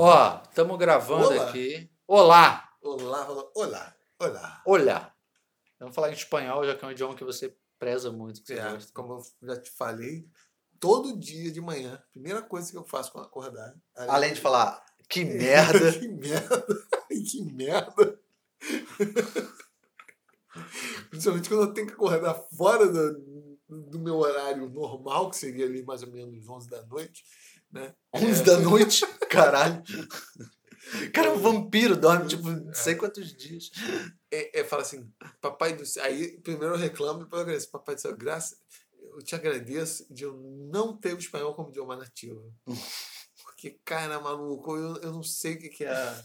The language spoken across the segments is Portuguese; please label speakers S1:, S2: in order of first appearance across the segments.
S1: Ó, estamos gravando
S2: Olá.
S1: aqui. Olá!
S2: Olá, olá, olá, olá.
S1: Olá! Vamos falar em espanhol, já que é um idioma que você preza muito, que você
S2: É,
S1: gosta.
S2: como eu já te falei, todo dia de manhã, primeira coisa que eu faço quando acordar.
S1: Além de falar, que merda!
S2: que merda! que merda! Principalmente quando eu tenho que acordar fora do, do meu horário normal, que seria ali mais ou menos 11 da noite, né?
S1: 11 da noite? Caralho! Cara, é um vampiro, dorme tipo não sei quantos dias.
S2: É, é, fala assim, papai do céu. Aí primeiro eu reclamo, depois eu agradeço. Papai do céu, graça, eu te agradeço de eu não ter o espanhol como idioma nativo. Porque, cara, maluco, eu, eu não sei o que, que é.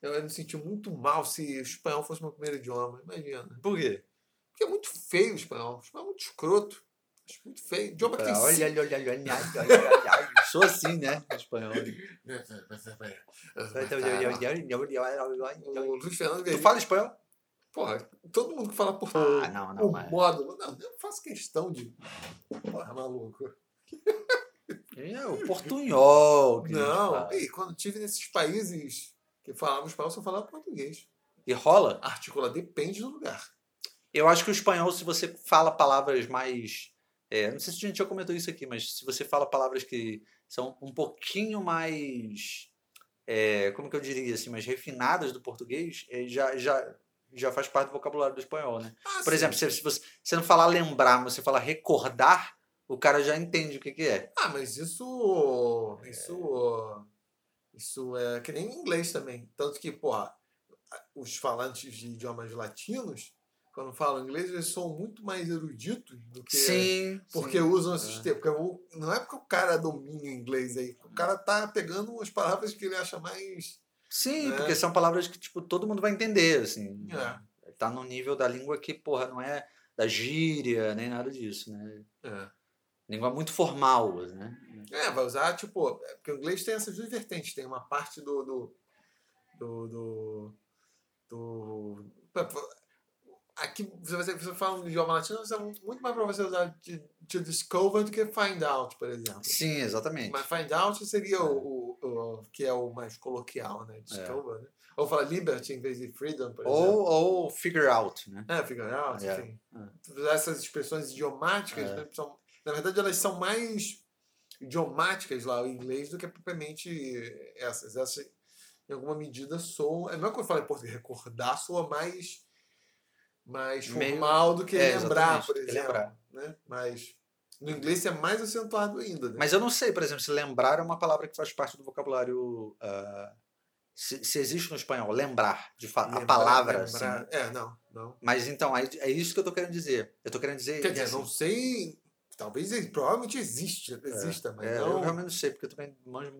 S2: Eu ia me sentir muito mal se o espanhol fosse meu primeiro idioma. Imagina.
S1: Por quê?
S2: Porque é muito feio o espanhol. O espanhol é muito escroto. Acho muito feio. Idioma que tem
S1: Olha,
S2: cinco-
S1: olha, olha, olha, olha, olha. Sou assim, né? Espanhol.
S2: O Luiz Fernando
S1: Tu fala espanhol?
S2: Porra, todo mundo que fala português.
S1: Ah, não, não,
S2: o
S1: mas.
S2: módulo. Não, eu faço questão de. Porra, maluco.
S1: É o portunhol.
S2: Não, e quando tive nesses países que falavam espanhol, só falava português.
S1: E rola?
S2: Articula depende do lugar.
S1: Eu acho que o espanhol, se você fala palavras mais. É, não sei se a gente já comentou isso aqui, mas se você fala palavras que são um pouquinho mais. é, como que eu diria assim, mais refinadas do português, é, já, já, já faz parte do vocabulário do espanhol, né?
S2: Ah,
S1: Por
S2: sim.
S1: exemplo, se, se você, não falar lembrar, mas você falar recordar, o cara já entende o que, que é.
S2: Ah, mas isso. Isso. Isso é que nem em inglês também. Tanto que, porra, os falantes de idiomas latinos, quando falam inglês, eles são muito mais eruditos do que.
S1: Sim.
S2: Porque
S1: sim.
S2: usam esses
S1: É.
S2: termos. Porque não é porque o cara domina o inglês aí. O cara tá pegando umas palavras que ele acha mais.
S1: Sim,
S2: né?
S1: porque são palavras que, tipo, todo mundo vai entender, assim.
S2: É.
S1: Tá no nível da língua que, porra, não é da gíria, nem nada disso, né?
S2: É.
S1: Língua muito formal, né?
S2: É, vai usar, tipo, é, porque o inglês tem essas duas vertentes. Tem uma parte do. do. do. do, do- aqui, se você, você fala um idioma latino, você é muito mais para você usar de, to discover do que find out, por exemplo.
S1: Sim, exatamente.
S2: Mas find out seria o, o, o- que é o mais coloquial, né? Discover, né? Ou fala liberty em vez de freedom, por exemplo.
S1: Ou, ou figure out, né?
S2: É, figure out,
S1: É,
S2: enfim. Essas expressões idiomáticas,
S1: É.
S2: né, são, na verdade, elas são mais idiomáticas lá, o inglês, do que propriamente essas. Essas, em alguma medida, soam. É melhor que eu falo em português, recordar soa mais, mais
S1: Meio-
S2: formal do que
S1: é,
S2: lembrar, por exemplo.
S1: lembrar.
S2: Né? Mas no inglês é mais acentuado ainda. Né?
S1: Mas eu não sei, por exemplo, se lembrar é uma palavra que faz parte do vocabulário. ah, se, se existe no espanhol, lembrar, de fa- a palavra.
S2: lembrar-
S1: assim.
S2: É, não, não.
S1: Mas então, é, é isso que eu tô querendo dizer. Eu tô querendo dizer.
S2: Quer dizer,
S1: assim,
S2: não sei. Talvez provavelmente existe, exista, mas
S1: é,
S2: não.
S1: Eu realmente não sei, porque eu também manjo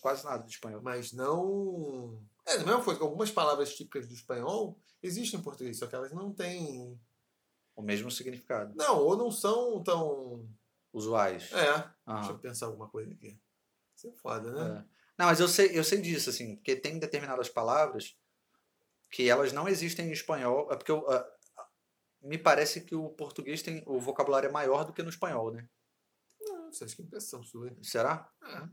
S1: quase nada de espanhol.
S2: mas não. É, da mesma coisa que algumas palavras típicas do espanhol existem em português, só que elas não têm.
S1: O mesmo significado.
S2: Não, ou não são tão.
S1: Usuais.
S2: É. Deixa eu pensar alguma coisa aqui. Isso é foda, né?
S1: É. Não, mas eu sei, eu sei disso, assim, porque tem determinadas palavras que elas não existem em espanhol. É porque eu, ah, me parece que o português tem. O vocabulário é maior do que no espanhol, né?
S2: Não, isso acho que é impressão sua.
S1: Será?
S2: É.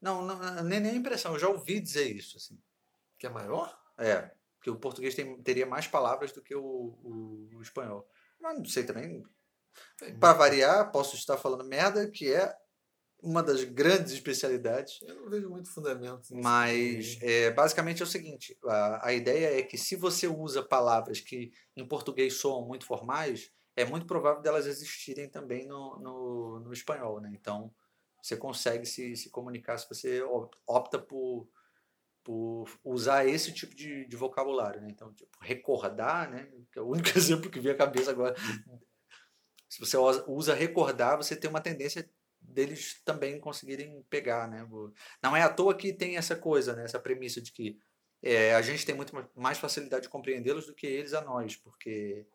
S1: Não, não nem, nem a impressão, eu já ouvi dizer isso, assim.
S2: Que é maior?
S1: É, que o português tem, teria mais palavras do que o, o, o espanhol. Mas não sei também. Para variar, posso estar falando merda, que é uma das grandes especialidades.
S2: Eu não vejo muito fundamento.
S1: Mas é, basicamente é o seguinte: a, a ideia é que se você usa palavras que em português soam muito formais, é muito provável delas existirem também no, no, no espanhol. Né? Então você consegue se, se comunicar se você op- opta por, por usar esse tipo de, de vocabulário. Né? Então, tipo, recordar, né? que é o único exemplo que vem à cabeça agora. Se você usa- recordar, você tem uma tendência deles também conseguirem pegar, né? Não é à toa que tem essa coisa, né? Essa premissa de que é, a gente tem muito ma- mais facilidade de compreendê-los do que eles a nós, porque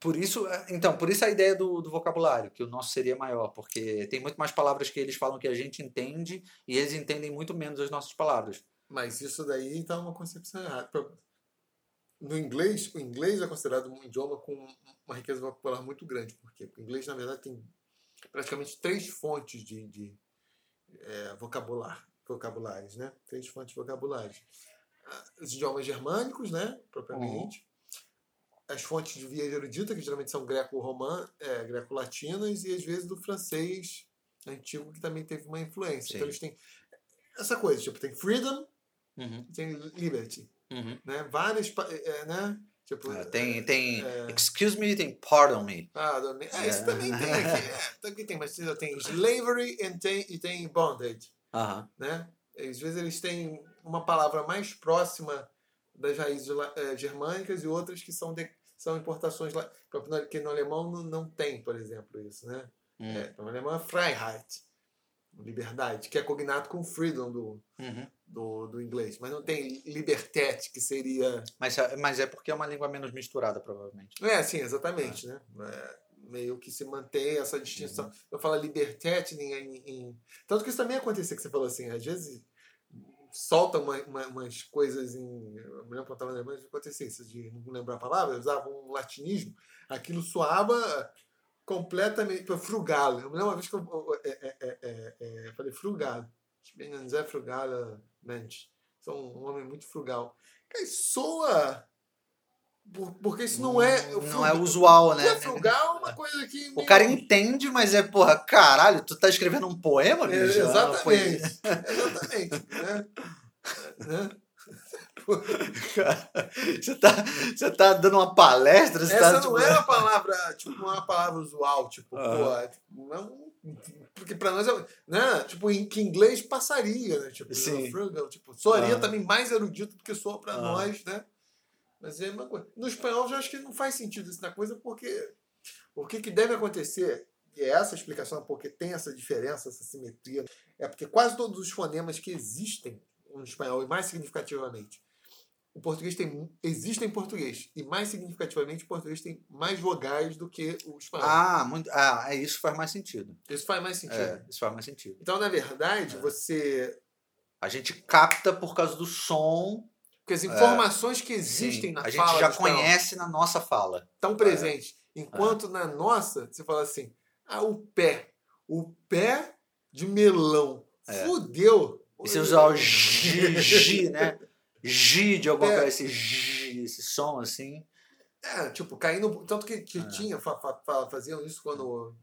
S1: por isso, é, então, por isso a ideia do, do vocabulário, que o nosso seria maior, porque tem muito mais palavras que eles falam que a gente entende e eles entendem muito menos as nossas palavras.
S2: Mas isso daí então é uma concepção errada. No inglês, o inglês é considerado um idioma com uma riqueza vocabular muito grande, porque o inglês, na verdade, tem praticamente três fontes de, de é, vocabular, vocabulários, né? Três fontes vocabulários. Ah, Os idiomas germânicos, né? Propriamente. As fontes de via erudita, que geralmente são greco-romã, é, greco-latinas, e às vezes do francês antigo, que também teve uma influência.
S1: Sim.
S2: Então eles têm essa coisa, tipo, tem freedom
S1: Uhum,
S2: tem liberty,
S1: uhum.
S2: né? Várias, pa- é, né? Tipo,
S1: Ah, tem, tem
S2: é.
S1: excuse me, tem pardon me.
S2: Ah, do- é, isso
S1: É.
S2: também tem aqui. É, também tem, mas tem slavery e tem, e tem bondage,
S1: Aham.
S2: né? Às vezes eles têm uma palavra mais próxima das raízes germânicas e outras que são, de- são importações lá. Porque no alemão não, não tem, por exemplo, isso, né?
S1: Hum.
S2: É, no alemão é Freiheit, liberdade, que é cognado com freedom do,
S1: Uhum.
S2: do, do inglês. Mas não tem liberté, que seria...
S1: Mas, mas é porque é uma língua menos misturada, provavelmente.
S2: É, sim, exatamente, né? É, meio que se mantém essa distinção. Eu falo liberté em, em, em- Tanto que isso também aconteceu, que você falou assim, às vezes solta uma, uma- umas coisas em... Eu me lembro quando eu estava na acontecia isso, de não lembrar a palavra, eu usava um latinismo, aquilo soava completamente... Frugalo. Eu me lembro uma vez que eu, eu- é, é, é, é, eu falei ein sehr frugaler Mensch. Sou um homem muito frugal. Cara, soa... por- Porque isso não é...
S1: Não é usual, né?
S2: Porque frugal é uma coisa que.
S1: O
S2: meio-
S1: cara entende, mas é, porra, caralho, tu tá escrevendo um poema,
S2: É,
S1: bicho? Foi-
S2: exatamente. Exatamente. né? Né?
S1: Você tá, você tá dando uma palestra, você
S2: Essa
S1: tá,
S2: não
S1: tipo,
S2: é uma palavra, tipo, não é uma palavra usual, tipo, pô, tipo, não, porque pra nós é, né, tipo, em que inglês passaria, né, tipo,
S1: Sim.
S2: frugal, tipo, soaria também mais erudito do que soa pra nós, né, mas é uma coisa. No espanhol, eu já acho que não faz sentido isso na coisa, porque o que, que deve acontecer, e é essa a explicação porque tem essa diferença, essa simetria, é porque quase todos os fonemas que existem no espanhol, e mais significativamente, o português tem existe em português, e mais significativamente, o português tem mais vogais do que o espanhol.
S1: Ah, muito, ah, é, isso faz mais sentido.
S2: Isso faz mais sentido.
S1: É, isso faz mais sentido.
S2: Então, na verdade,
S1: É.
S2: você.
S1: A gente capta por causa do som.
S2: Porque as informações que existem
S1: sim,
S2: na
S1: a gente
S2: fala
S1: já
S2: do espanhol
S1: conhece na nossa fala.
S2: estão presentes. Enquanto na nossa, você fala assim: ah, o pé. O pé de melão.
S1: É.
S2: Fudeu.
S1: E você usar o G, G, né? G de alguma
S2: É.
S1: coisa, esse G, esse som assim.
S2: É, tipo, caindo. Tanto que, que
S1: É.
S2: tinha, fa- fa- fa- faziam isso quando.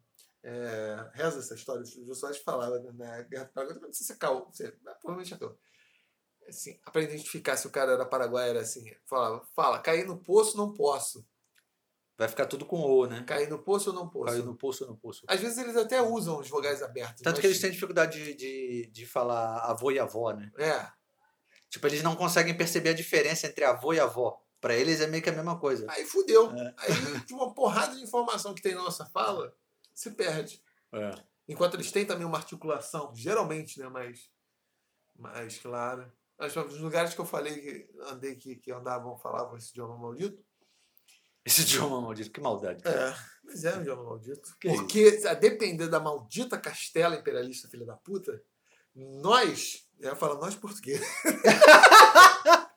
S2: É, reza essa história, o Jô Soares falava né, na Guerra do Paraguai, não sei se é cal, você, provavelmente é cal. Assim, para identificar se o cara era paraguai, era assim: falava, fala, cair no poço, não posso.
S1: Vai ficar tudo com O, né?
S2: Cair no poço ou não posso.
S1: Caiu no poço ou no poço.
S2: Às vezes eles até usam os vogais abertos.
S1: Tanto
S2: mas-
S1: que eles têm dificuldade de, de, de falar avô e avó, né?
S2: É.
S1: Tipo, eles não conseguem perceber a diferença entre avô e avó. Pra eles é meio que a mesma coisa.
S2: Aí fudeu.
S1: É.
S2: Aí uma porrada de informação que tem na nossa fala se perde.
S1: É.
S2: Enquanto eles têm também uma articulação, geralmente, né, mais, mais clara. Os lugares que eu falei que andei que, que andavam, falavam esse idioma maldito.
S1: Esse idioma maldito, que maldade.
S2: É, mas é um idioma maldito.
S1: Que
S2: Porque, a depender da maldita castela imperialista, filha da puta, nós, eu ia falar nós portugueses,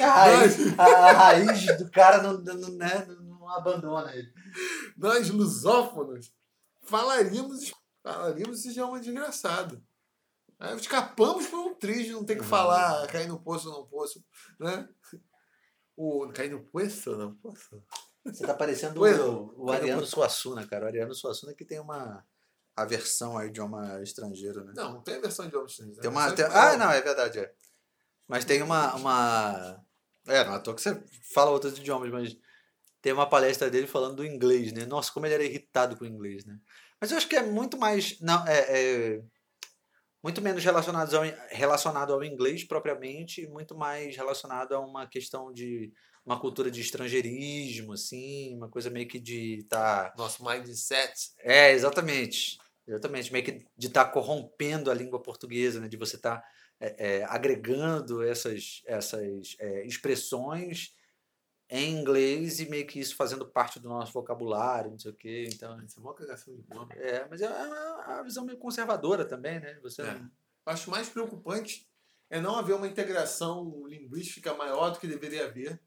S1: A raiz, a, a raiz do cara não, não, né, não abandona ele.
S2: nós lusófonos, falaríamos, falaríamos esse idioma desgraçado. Escapamos por um triz de não ter que
S1: Uhum.
S2: falar cair no poço ou não poço, né? O, cair no poço ou não poço?
S1: Você tá parecendo o, o Ariano
S2: pois.
S1: Suassuna, cara. O Ariano Suassuna que tem uma aversão ao idioma estrangeiro, né?
S2: Não, não tem a versão de idioma chinês.
S1: Tem uma, tem- ah, não, é verdade. É. Mas tem uma, uma. É, não é à toa que você fala outros idiomas, mas tem uma palestra dele falando do inglês, né? Nossa, como ele era irritado com o inglês, né? Mas eu acho que é muito mais. Não, é, é muito menos relacionado ao, relacionado ao inglês propriamente e muito mais relacionado a uma questão de uma cultura de estrangeirismo, assim, uma coisa meio que de estar.
S2: Nosso mindset.
S1: É, exatamente. Exatamente. Meio que de estar corrompendo a língua portuguesa, né? De você estar é, é, agregando essas, essas é, expressões em inglês e meio que isso fazendo parte do nosso vocabulário, não sei o quê. Então,
S2: Isso é uma cagação de bola.
S1: é, mas é uma, uma visão meio conservadora também, né? Você
S2: É.
S1: não-
S2: acho mais preocupante é não haver uma integração linguística maior do que deveria haver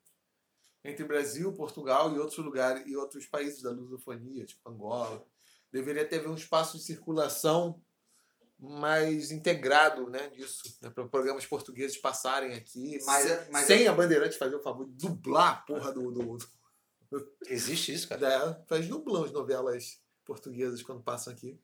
S2: entre Brasil, Portugal e outros lugares e outros países da lusofonia, tipo Angola. Deveria ter um espaço de circulação mais integrado né, disso, né, para programas portugueses passarem aqui,
S1: Mas
S2: sem,
S1: é- mas
S2: sem a Bandeirante fazer o favor de dublar a porra do. do,
S1: Existe isso, cara?
S2: da, faz dublam as novelas portuguesas quando passam aqui.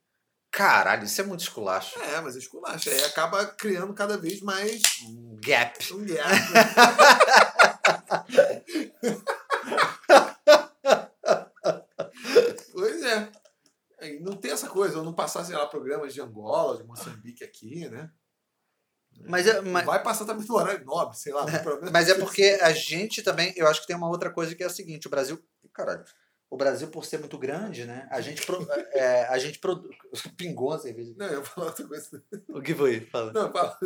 S1: Caralho, isso é muito esculacho.
S2: É, mas é esculacha. Aí acaba criando cada vez mais
S1: Um gap.
S2: um gap. pois é. Aí não tem essa coisa, eu não passar, sei lá, programas de Angola, de Moçambique aqui, né?
S1: Mas é, mas,
S2: Vai passar também no horário nobre, sei lá. programa.
S1: mas é porque a gente também. Eu acho que tem uma outra coisa que é a seguinte: o Brasil. Caralho. O Brasil, por ser muito grande, né? A gente. Pro, é, a gente produz. Pingou a cerveja.
S2: Não, eu vou falar outra coisa.
S1: O que foi? Fala.
S2: Não, fala.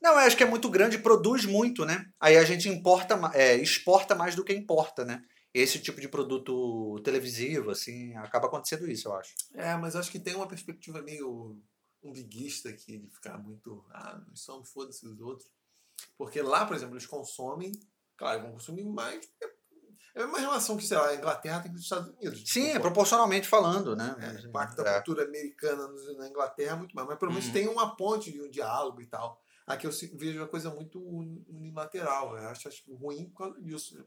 S1: Não, eu acho que é muito grande e produz muito, né? Aí a gente importa, é, exporta mais do que importa, né? Esse tipo de produto televisivo, assim, acaba acontecendo isso, eu acho.
S2: É, mas acho que tem uma perspectiva meio umbiguista aqui, de ficar muito. Ah, nós somos, foda-se os outros. Porque lá, por exemplo, eles consomem, claro, vão consumir mais. É a mesma relação que, sei lá, a Inglaterra tem com os Estados Unidos.
S1: Sim, é
S2: Tipo,
S1: proporcionalmente falando, né?
S2: É,
S1: Mas,
S2: o impacto
S1: é.
S2: da cultura americana na Inglaterra é muito mais. Mas pelo menos
S1: Uhum.
S2: tem uma ponte de um diálogo e tal. Aqui eu vejo uma coisa muito uni- unilateral. Eu acho, acho ruim por causa disso.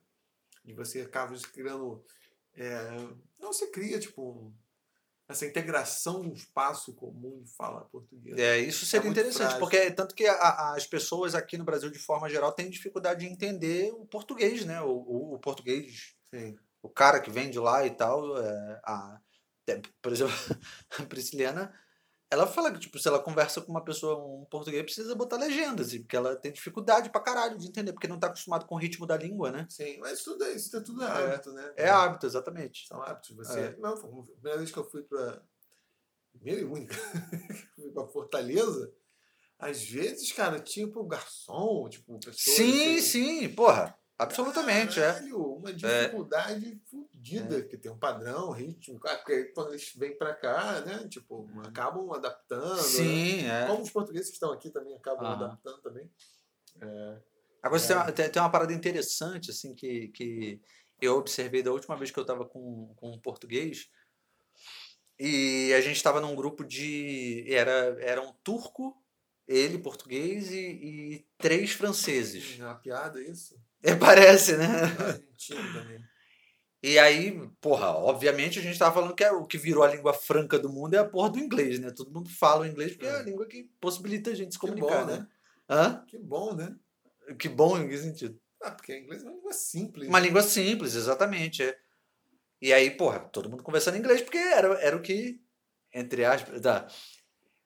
S2: De você acaba criando. é, não, você cria, tipo, um- essa integração um espaço comum de fala portuguesa.
S1: É, isso seria
S2: muito
S1: interessante,
S2: frágil.
S1: porque tanto que a- as pessoas aqui no Brasil, de forma geral, têm dificuldade de entender o português, né? O, o- o português,
S2: Sim.
S1: o cara que vem de lá e tal. é, a, por exemplo, a Prisciliana, ela fala que, tipo, se ela conversa com uma pessoa, um português, precisa botar legenda, assim, porque ela tem dificuldade pra caralho de entender, porque não tá acostumado com o ritmo da língua, né?
S2: Sim, mas tudo é, isso é tudo hábito, né?
S1: É hábito, exatamente.
S2: São hábitos. Você,
S1: É.
S2: não, a primeira vez que eu fui para. Primeira e única. fui para Fortaleza. Às vezes, cara, tinha pro garçom, tipo, pessoas.
S1: Sim, sim, porra. Absolutamente, é.
S2: Caralho, uma dificuldade fodida, que tem um padrão, ritmo. Ah, Porque quando eles vêm pra cá, né? Tipo, acabam adaptando. né?
S1: Sim, é.
S2: Como os portugueses que estão aqui também acabam
S1: Aham.
S2: adaptando também. É,
S1: Agora,
S2: É.
S1: tem, uma, tem uma parada interessante, assim, que, que eu observei da última vez que eu estava com, com um português. E a gente estava num grupo de. Era, era um turco, ele português e, e três franceses.
S2: é uma piada isso?
S1: É, parece, né? E aí, porra, obviamente a gente estava falando que é o que virou a língua franca do mundo é a porra do inglês, né? Todo mundo fala o inglês porque é a
S2: É.
S1: língua que possibilita a gente se comunicar,
S2: bom,
S1: né?
S2: né?
S1: Hã?
S2: Que bom, né?
S1: Que bom em que sentido?
S2: Ah, porque inglês é uma língua simples.
S1: Uma língua simples, exatamente. É. E aí, porra, todo mundo conversando inglês porque era, era o que, entre aspas, tá.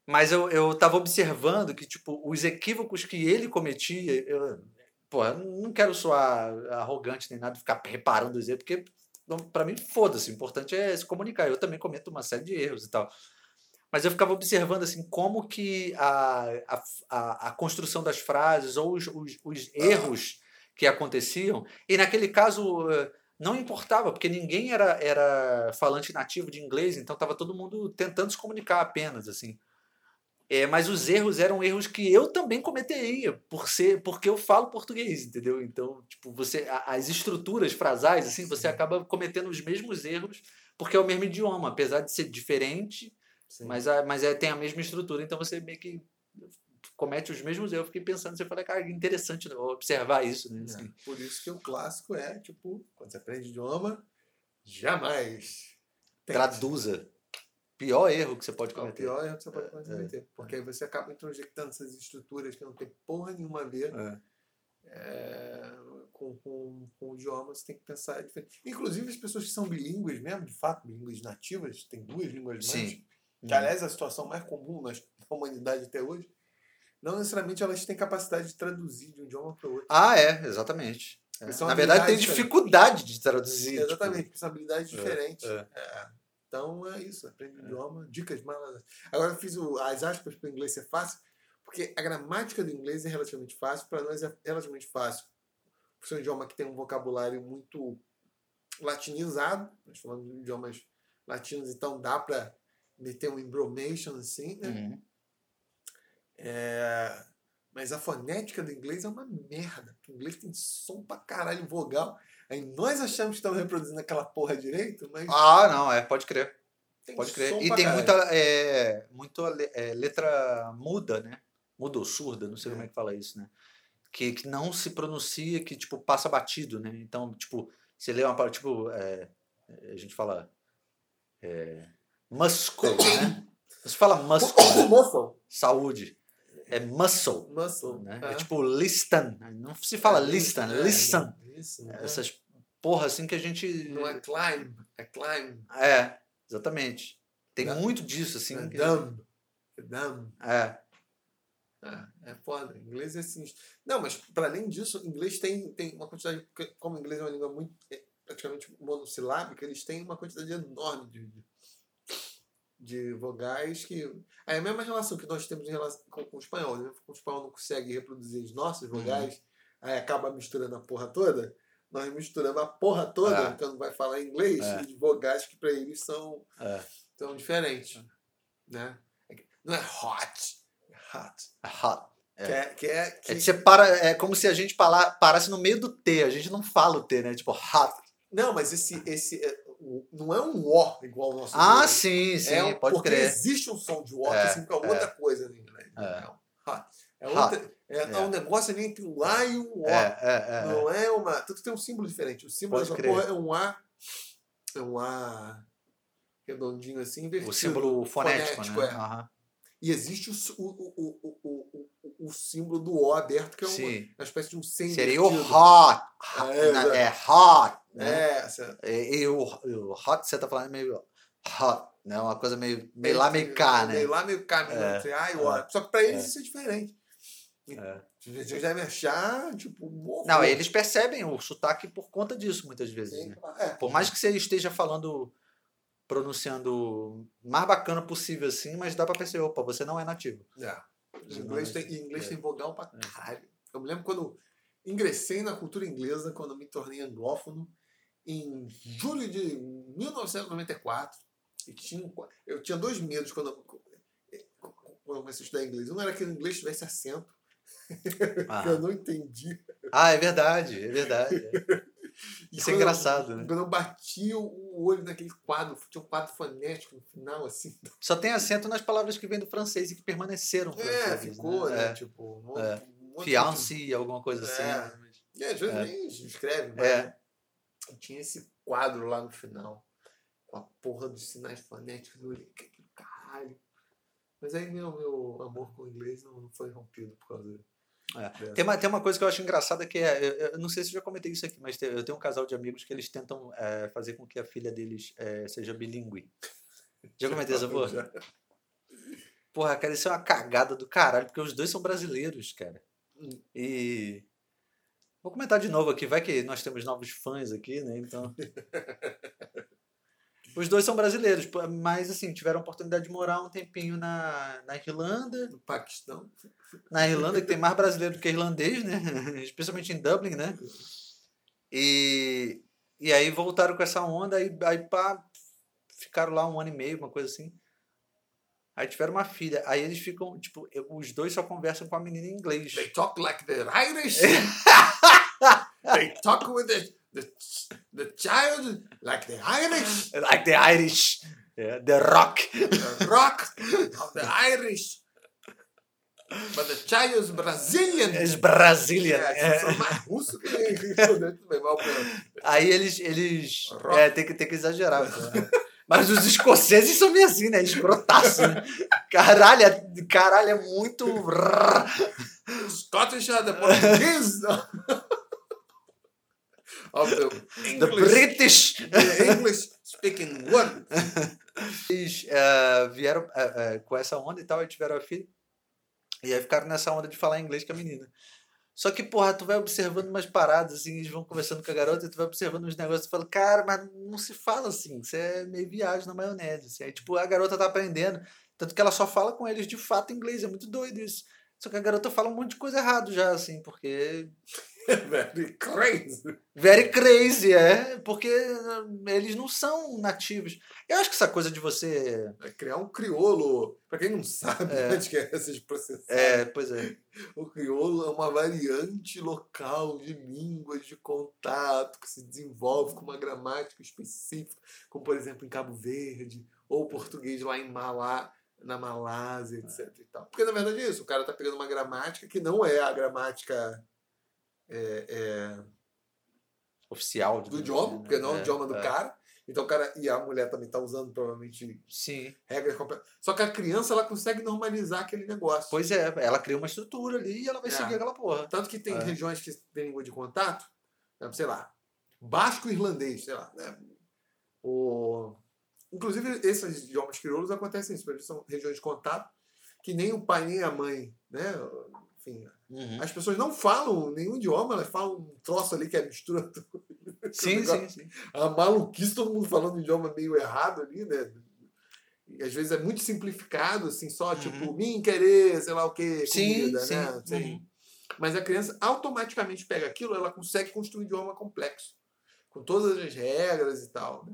S1: Mas eu, eu tava observando que, tipo, os equívocos que ele cometia, eu, porra, não quero soar arrogante nem nada, ficar reparando os erros, porque pra mim, foda-se, o importante é se comunicar. Eu também cometo uma série de erros e tal. Mas eu ficava observando, assim, como que a, a, a, a construção das frases ou os, os, os erros que aconteciam, e naquele caso eh, não importava, porque ninguém era, era falante nativo de inglês, então estava todo mundo tentando se comunicar apenas, assim. É, mas os erros eram erros que eu também cometeria, por ser, porque eu falo português, entendeu? Então, tipo, você as estruturas frasais, assim, você acaba cometendo os mesmos erros, porque é o mesmo idioma, apesar de ser diferente,
S2: Sim.
S1: mas, a, mas é, tem a mesma estrutura, então você meio que comete os mesmos erros. Eu fiquei pensando, você fala, cara, interessante né, observar isso, né?
S2: É,
S1: assim.
S2: Por isso que o clássico é, tipo, quando você aprende idioma, jamais. tente.
S1: Traduza. Pior erro que você pode
S2: É o
S1: cometer.
S2: pior erro que você pode
S1: É,
S2: cometer. Porque aí você acaba introjectando essas estruturas que não tem porra nenhuma a ver
S1: É.
S2: é, com, com, com o idioma. Você tem que pensar diferente. Inclusive as pessoas que são bilíngues mesmo, de fato, bilíngues nativas, tem duas línguas mães,
S1: Sim.
S2: que aliás é a situação mais comum na humanidade até hoje, não necessariamente elas têm capacidade de traduzir de um idioma para o outro.
S1: Ah, é, exatamente. É. Na verdade, tem dificuldade de traduzir. tipo,
S2: Exatamente, porque são habilidades
S1: É,
S2: diferentes.
S1: é.
S2: É. Então é isso, aprende o idioma, dicas malas. Agora eu fiz o- as aspas para o inglês ser fácil, porque a gramática do inglês é relativamente fácil, para nós é relativamente fácil. Por ser um idioma que tem um vocabulário muito latinizado, nós falamos de idiomas latinos, então dá para meter um embromation assim, né?
S1: Uhum.
S2: É, Mas a fonética do inglês é uma merda. O inglês tem som pra caralho vogal. Aí nós achamos que estamos reproduzindo aquela porra direito, mas
S1: Ah, não, é, pode crer.
S2: Tem
S1: Pode crer. E tem muita, é, muita é, letra muda, né? Muda ou surda, não sei
S2: É.
S1: como é que fala isso, né? Que, que não se pronuncia, que tipo passa batido, né? Então, tipo, você lê uma palavra, tipo, é, a gente fala é, muscle, né? Você fala muscle, né?
S2: Muscle.
S1: saúde. É muscle,
S2: Muscle.
S1: né?
S2: É.
S1: É tipo listen. Não se fala
S2: É,
S1: listen,
S2: é,
S1: listen.
S2: Listen. é.
S1: Essas porra assim que a gente.
S2: Não é climb, é climb.
S1: É, exatamente. Tem muito disso, assim.
S2: é
S1: que-
S2: dumb. É dumb.
S1: É.
S2: Ah, é foda. Inglês é sinistro. Não, mas para além disso, inglês tem, tem uma quantidade. Como o inglês é uma língua muito é, praticamente monossilábica, eles têm uma quantidade enorme de, de, vogais que. É a mesma relação que nós temos em relação com, com o espanhol. Né? O espanhol não consegue reproduzir as nossas
S1: Uhum.
S2: vogais, aí acaba misturando a porra toda. Nós misturamos a porra toda
S1: É.
S2: quando vai falar inglês,
S1: É.
S2: de vogais que para eles são,
S1: É.
S2: são diferentes. Né? Não é hot, é hot.
S1: Hot. É.
S2: Que é, que é, que-
S1: É que você para, é como se a gente pala- parasse no meio do T. A gente não fala o T, né? Tipo, hot.
S2: Não, mas esse, esse é, não é um O igual o nosso.
S1: Ah,
S2: inglês.
S1: sim, sim,
S2: é um,
S1: pode
S2: porque
S1: crer.
S2: existe um som de O
S1: É,
S2: que significa outra coisa no inglês.
S1: É.
S2: Não, hot. É, outra, é,
S1: É.
S2: um negócio ali entre o A e o O.
S1: É, é, é.
S2: Não é uma. Tanto que tem um símbolo diferente. O símbolo
S1: Pode
S2: dessa
S1: crer.
S2: porra é um A. É um A redondinho assim, invertido.
S1: O símbolo fonético,
S2: Fonético,
S1: né?
S2: é.
S1: Aham.
S2: E existe o, o, o, o, o, o, o símbolo do O aberto, que é uma, uma espécie de um C
S1: Seria o hot.
S2: É,
S1: né? É hot. Né?
S2: É,
S1: E, o, hot, você tá falando meio hot, né? Uma coisa meio, meio lá, meio cá, né?
S2: Meio lá, meio cá,
S1: É, é.
S2: Só que pra eles
S1: é.
S2: isso é diferente.
S1: É.
S2: Tipo, horror.
S1: Não, eles percebem o sotaque por conta disso, muitas vezes,
S2: Sim,
S1: né?
S2: é.
S1: Por mais que você esteja falando, pronunciando mais bacana possível assim, mas dá pra perceber, opa, você não é nativo.
S2: É.
S1: Você
S2: inglês,
S1: é-
S2: tem, em inglês
S1: é.
S2: tem vogal pra caralho. Eu me lembro quando ingressei na cultura inglesa, quando me tornei anglófono, em julho de 1994. E tinha, eu tinha dois medos quando, quando eu comecei a estudar inglês. Um era que o inglês tivesse acento,
S1: Ah,
S2: eu não entendi.
S1: Ah, é verdade, é verdade.
S2: E
S1: Isso é
S2: quando eu-
S1: engraçado, né?
S2: Quando eu bati o olho naquele quadro, tinha um quadro fonético no final, assim.
S1: Só tem acento nas palavras que vêm do francês e que permaneceram
S2: É,
S1: francesas,
S2: ficou, né?
S1: É.
S2: Tipo, um
S1: É.
S2: um outro-
S1: Fiancé, alguma coisa assim.
S2: É.
S1: né? Mas-
S2: E às vezes
S1: É.
S2: nem escreve, mas
S1: É.
S2: tinha esse quadro lá no final, com a porra dos sinais fonéticos. Eu olhei, caralho. Mas aí meu, meu amor com o inglês não, foi rompido por causa
S1: É. Tem uma, tem uma coisa que eu acho engraçada que é. Eu, eu não sei se eu já comentei isso aqui, mas eu tenho um casal de amigos que eles tentam é, fazer com que a filha deles é, seja bilíngue. Já comentei essa porra? Porra, cara, isso é uma cagada do caralho, porque os dois são brasileiros, cara. E. Vou comentar de novo aqui, vai que nós temos novos fãs aqui, né? Então. Os dois são brasileiros, mas assim, tiveram a oportunidade de morar um tempinho na, na Irlanda.
S2: No Paquistão.
S1: Na Irlanda, que tem mais brasileiro do que irlandês, né? Especialmente em Dublin, né? E, e aí voltaram com essa onda, aí, aí pá, ficaram lá um ano e meio, uma coisa assim. Aí tiveram uma filha. Aí eles ficam, tipo, os dois só conversam com a menina em inglês.
S2: They talk like the Irish. They talk with the, the, the child like the Irish.
S1: Like the Irish. Yeah, the rock.
S2: The rock of the Irish. But the child is Brazilian.
S1: Is Brazilian.
S2: É,
S1: É.
S2: mais russo que
S1: Aí eles. eles
S2: Rock.
S1: é, tem que, tem que exagerar. Mas os escoceses são meio assim, né? Escrotaço, né? Caralho, é- caralho, é muito.
S2: Scottish are the Portuguese of the
S1: The
S2: English,
S1: British.
S2: the English speaking world.
S1: Eles eh, vieram eh, eh, com essa onda e tal, aí tiveram a filha. E aí ficaram nessa onda de falar inglês com a menina. Só que, porra, tu vai observando umas paradas, assim, eles vão conversando com a garota, e tu vai observando uns negócios e fala, cara, mas não se fala assim, isso é meio viagem na maionese. Assim. Aí, tipo, a garota tá aprendendo, tanto que ela só fala com eles de fato inglês, é muito doido isso. Só que a garota fala um monte de coisa errado já, assim, porque
S2: Very crazy.
S1: Very crazy, é. Porque eh, eles não são nativos. Eu acho que essa coisa de você.
S2: É criar um crioulo. Pra quem não sabe,
S1: É.
S2: antes que essas processadas,
S1: É, pois é.
S2: o crioulo é uma variante local de línguas de contato que se desenvolve com uma gramática específica, como por exemplo em Cabo Verde, ou português lá em Malá, na Malásia, etc. E tal. Porque na verdade é isso, o cara tá pegando uma gramática que não é a gramática é, é,
S1: Oficial.
S2: do idioma,
S1: né?
S2: porque não é o
S1: É,
S2: idioma do
S1: é.
S2: cara. Então o cara e a mulher também tá usando provavelmente
S1: Sim.
S2: regras completas. Só que a criança ela consegue normalizar aquele negócio.
S1: Pois é, ela cria uma estrutura ali e ela vai
S2: É.
S1: seguir aquela porra.
S2: Tanto que tem
S1: É.
S2: regiões que tem língua de contato, sei lá, basco e irlandês, sei lá. Né? O... Inclusive, esses idiomas crioulos acontecem isso, eles são regiões de contato, que nem o pai nem a mãe, né? Enfim,
S1: Uhum.
S2: as pessoas não falam nenhum idioma, elas falam um troço ali que é mistura. tudo.
S1: Sim, sim, sim.
S2: A maluquice, todo mundo falando um idioma meio errado ali, né? E às vezes é muito simplificado, assim, só tipo, mim querer, sei lá o quê,
S1: Uhum. Sim,
S2: comida,
S1: sim.
S2: né? Sei.
S1: Uhum.
S2: Mas a criança automaticamente pega aquilo, ela consegue construir um idioma complexo, com todas as regras e tal. Né?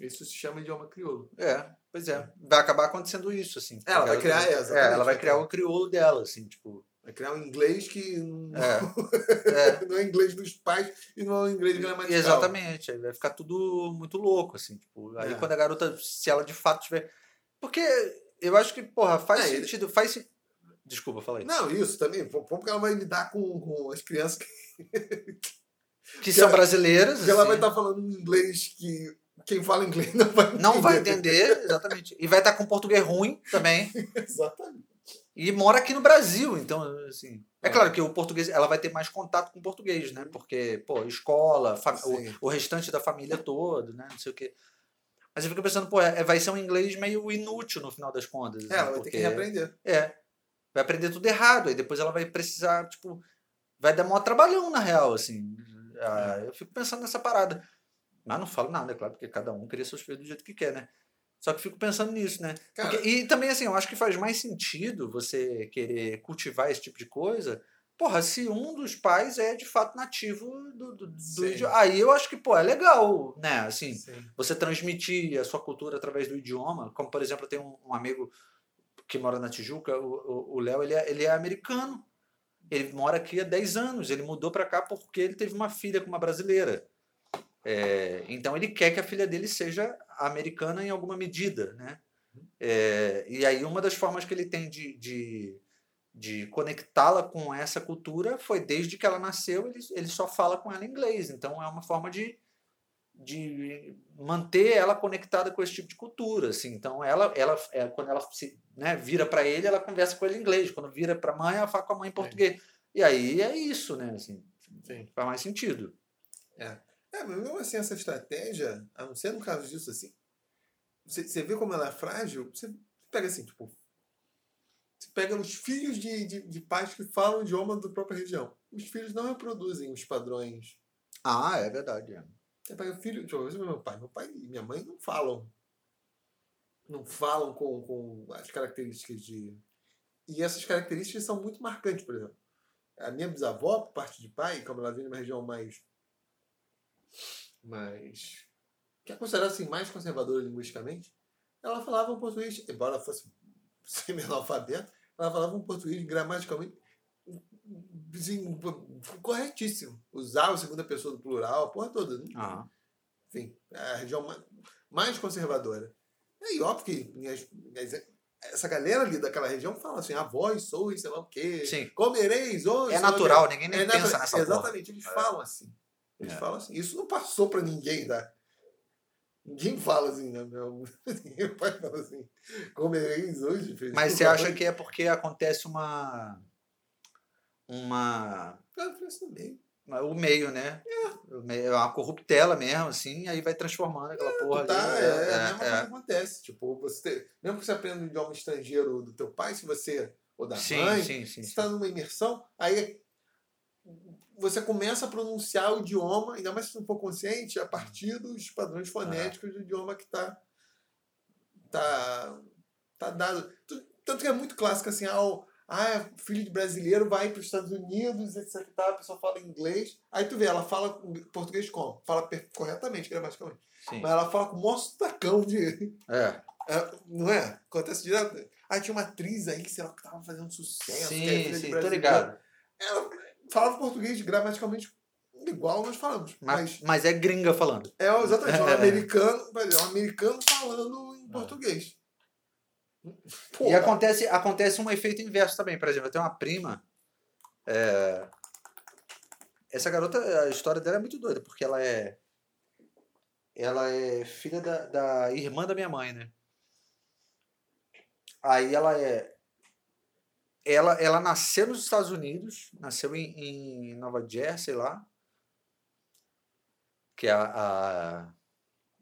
S2: Isso se chama idioma crioulo.
S1: É, pois é. Vai acabar acontecendo isso, assim.
S2: Ela vai criar, é,
S1: é,
S2: exatamente,
S1: ela vai criar
S2: criar.
S1: o crioulo dela, assim, tipo.
S2: Vai criar um inglês que não
S1: É, é.
S2: não é inglês dos pais e não é um inglês gramatical.
S1: Exatamente, aí vai ficar tudo muito louco, assim, tipo, aí
S2: É.
S1: quando a garota, se ela de fato tiver. Porque eu acho que, porra, faz
S2: É, ele-
S1: sentido, faz sen- Desculpa, falei.
S2: Não, isso também. Porque ela vai lidar com, com as crianças que,
S1: Que são
S2: ela-
S1: brasileiras.
S2: que ela
S1: assim,
S2: vai estar falando um inglês que quem fala inglês não vai entender.
S1: Não vai entender, exatamente. E vai estar com português ruim também.
S2: Exatamente.
S1: E mora aqui no Brasil, então, assim. É
S2: É.
S1: claro que o português, ela vai ter mais contato com o português, né? Porque, pô, escola, o, o restante da família todo, né? Não sei o quê. Mas eu fico pensando, pô, é, vai ser um inglês meio inútil no final das contas.
S2: É,
S1: assim,
S2: ela vai ter
S1: porque-
S2: que reaprender.
S1: É. Vai aprender tudo errado. Aí depois ela vai precisar, tipo. Vai dar maior trabalhão, na real, assim. Ah, eu fico pensando nessa parada. Mas não falo nada, é claro, porque cada um cria seus filhos do jeito que quer, né? Só que fico pensando nisso, né?
S2: Cara,
S1: Porque- e também, assim, eu acho que faz mais sentido você querer cultivar esse tipo de coisa. Porra, se um dos pais é de fato nativo do, do, do idioma. Aí eu acho que, pô, é legal, né? Assim,
S2: sim.
S1: você transmitir a sua cultura através do idioma. Como, por exemplo, eu tenho um, um amigo que mora na Tijuca, o Léo, ele, é, ele é americano. Ele mora aqui há 10 anos. Ele mudou para cá porque ele teve uma filha com uma brasileira. É, então ele quer que a filha dele seja americana em alguma medida, né? É, e aí uma das formas que ele tem de, de, de conectá-la com essa cultura foi desde que ela nasceu, ele, ele só fala com ela em inglês. Então é uma forma de, de manter ela conectada com esse tipo de cultura. Assim. Então ela, ela é, quando ela se né, vira para ele, ela conversa com ele em inglês. Quando vira para a mãe, ela fala com a mãe em português. E aí é isso, né? Assim,
S2: Sim.
S1: faz mais sentido.
S2: É, mas mesmo assim, essa estratégia, a não ser no caso disso assim, você, você vê como ela é frágil, você pega assim, tipo. Você pega os filhos de, de, de pais que falam o idioma da própria região. Os filhos não reproduzem os padrões.
S1: Ah, é verdade. é.
S2: Você pega filho, deixa eu ver, meu pai. Meu pai e minha mãe não falam. Não falam com, com as características de. E essas características são muito marcantes, por exemplo. A minha bisavó, por parte de pai, como ela vem de uma região mais. Mais. que é considerada assim, mais conservadora linguisticamente, ela falava um português, embora ela fosse semi-analfabeta, ela falava um português gramaticalmente assim, corretíssimo. Usava a segunda pessoa do plural, a porra toda. Né?
S1: Ah,
S2: Enfim, é a região ma- mais conservadora. E óbvio que as- as- essa galera ali daquela região fala assim, avós, sois, sei lá o quê.
S1: Sim.
S2: Comereis hoje.
S1: é natural, ninguém nem
S2: É
S1: pensa
S2: natural.
S1: nessa porra.
S2: Exatamente, eles falam assim. Eles
S1: É.
S2: falam assim. Isso não passou pra ninguém, tá? Ninguém fala assim, né? meu? Ninguém fala assim. Comereis hoje, filho.
S1: Mas você acha que é porque acontece uma. Uma.
S2: Ah.
S1: O meio, né? Meio- É uma corruptela mesmo, assim, aí vai transformando aquela porra
S2: Tá,
S1: ali.
S2: é, é, a mesma
S1: é,
S2: coisa que acontece. Tipo, você ter- mesmo que você aprenda um idioma estrangeiro do teu pai, se você. Ou da
S1: Sim,
S2: mãe,
S1: sim, sim.
S2: você está numa imersão, aí você começa a pronunciar o idioma, ainda mais se não for consciente, a partir dos padrões fonéticos do idioma que está tá, tá dado. Tanto que é muito clássico assim, ah, o- ah, filho de brasileiro vai para os Estados Unidos, etc. A pessoa fala inglês. Aí tu vê, ela fala português como? Fala corretamente, gramaticalmente.
S1: sim.
S2: Mas ela fala com o maior sotacão de.
S1: É.
S2: É, não é? Acontece direto. Ah, tinha uma atriz aí, sei lá, que tava fazendo sucesso.
S1: Sim, sim, tô ligado.
S2: Ela falava português gramaticalmente igual nós falamos.
S1: Mas,
S2: Mas,
S1: mas é gringa falando.
S2: é exatamente, é um
S1: É.
S2: americano, é um americano falando em português. Pô,
S1: E acontece, acontece um efeito inverso também. Por exemplo, eu tenho uma prima. é, Essa garota, a história dela é muito doida, porque ela é. Ela é filha da, da irmã da minha mãe, né? Aí ela é. Ela, ela nasceu nos Estados Unidos, nasceu em, em Nova Jersey lá, que é a, a,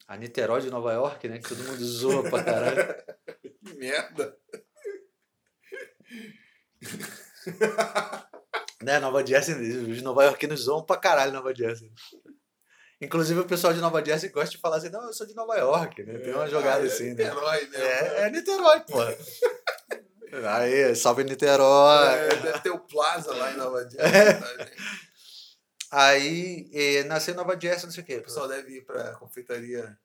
S1: a Niterói de Nova York, né? Que todo mundo zoa pra caralho.
S2: que merda.
S1: Né, Nova Jersey, os nova-iorquinos zoam pra caralho Nova Jersey. Inclusive o pessoal de Nova Jersey gosta de falar assim, não, eu sou de Nova York, né? Tem uma jogada
S2: Ah, é
S1: assim, né?
S2: Niterói, né?
S1: É, é Niterói, pô. Aí, salve Niterói.
S2: É, deve ter o Plaza lá em Nova Jersey. tá, gente?
S1: Aí, eh, nasceu em Nova Jersey, não sei o quê.
S2: O pessoal deve ir pra confeitaria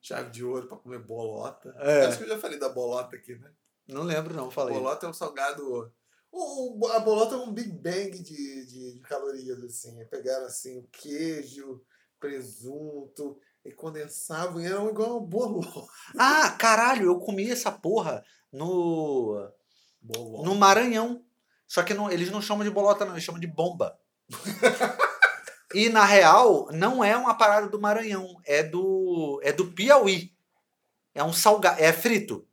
S2: Chave de Ouro pra comer bolota.
S1: É.
S2: Acho que eu já falei da bolota aqui, né?
S1: Não lembro, não, falei.
S2: Bolota é um salgado. O, a bolota é um Big Bang de, de, de calorias, assim. Pegaram assim o queijo, presunto, e condensavam e eram igual uma bolota.
S1: Ah, caralho, eu comi essa porra no,
S2: bolota.
S1: no Maranhão. Só que não- eles não chamam de bolota, não, eles chamam de bomba. e na real, não é uma parada do Maranhão, é do é do Piauí. É um salgado, é frito.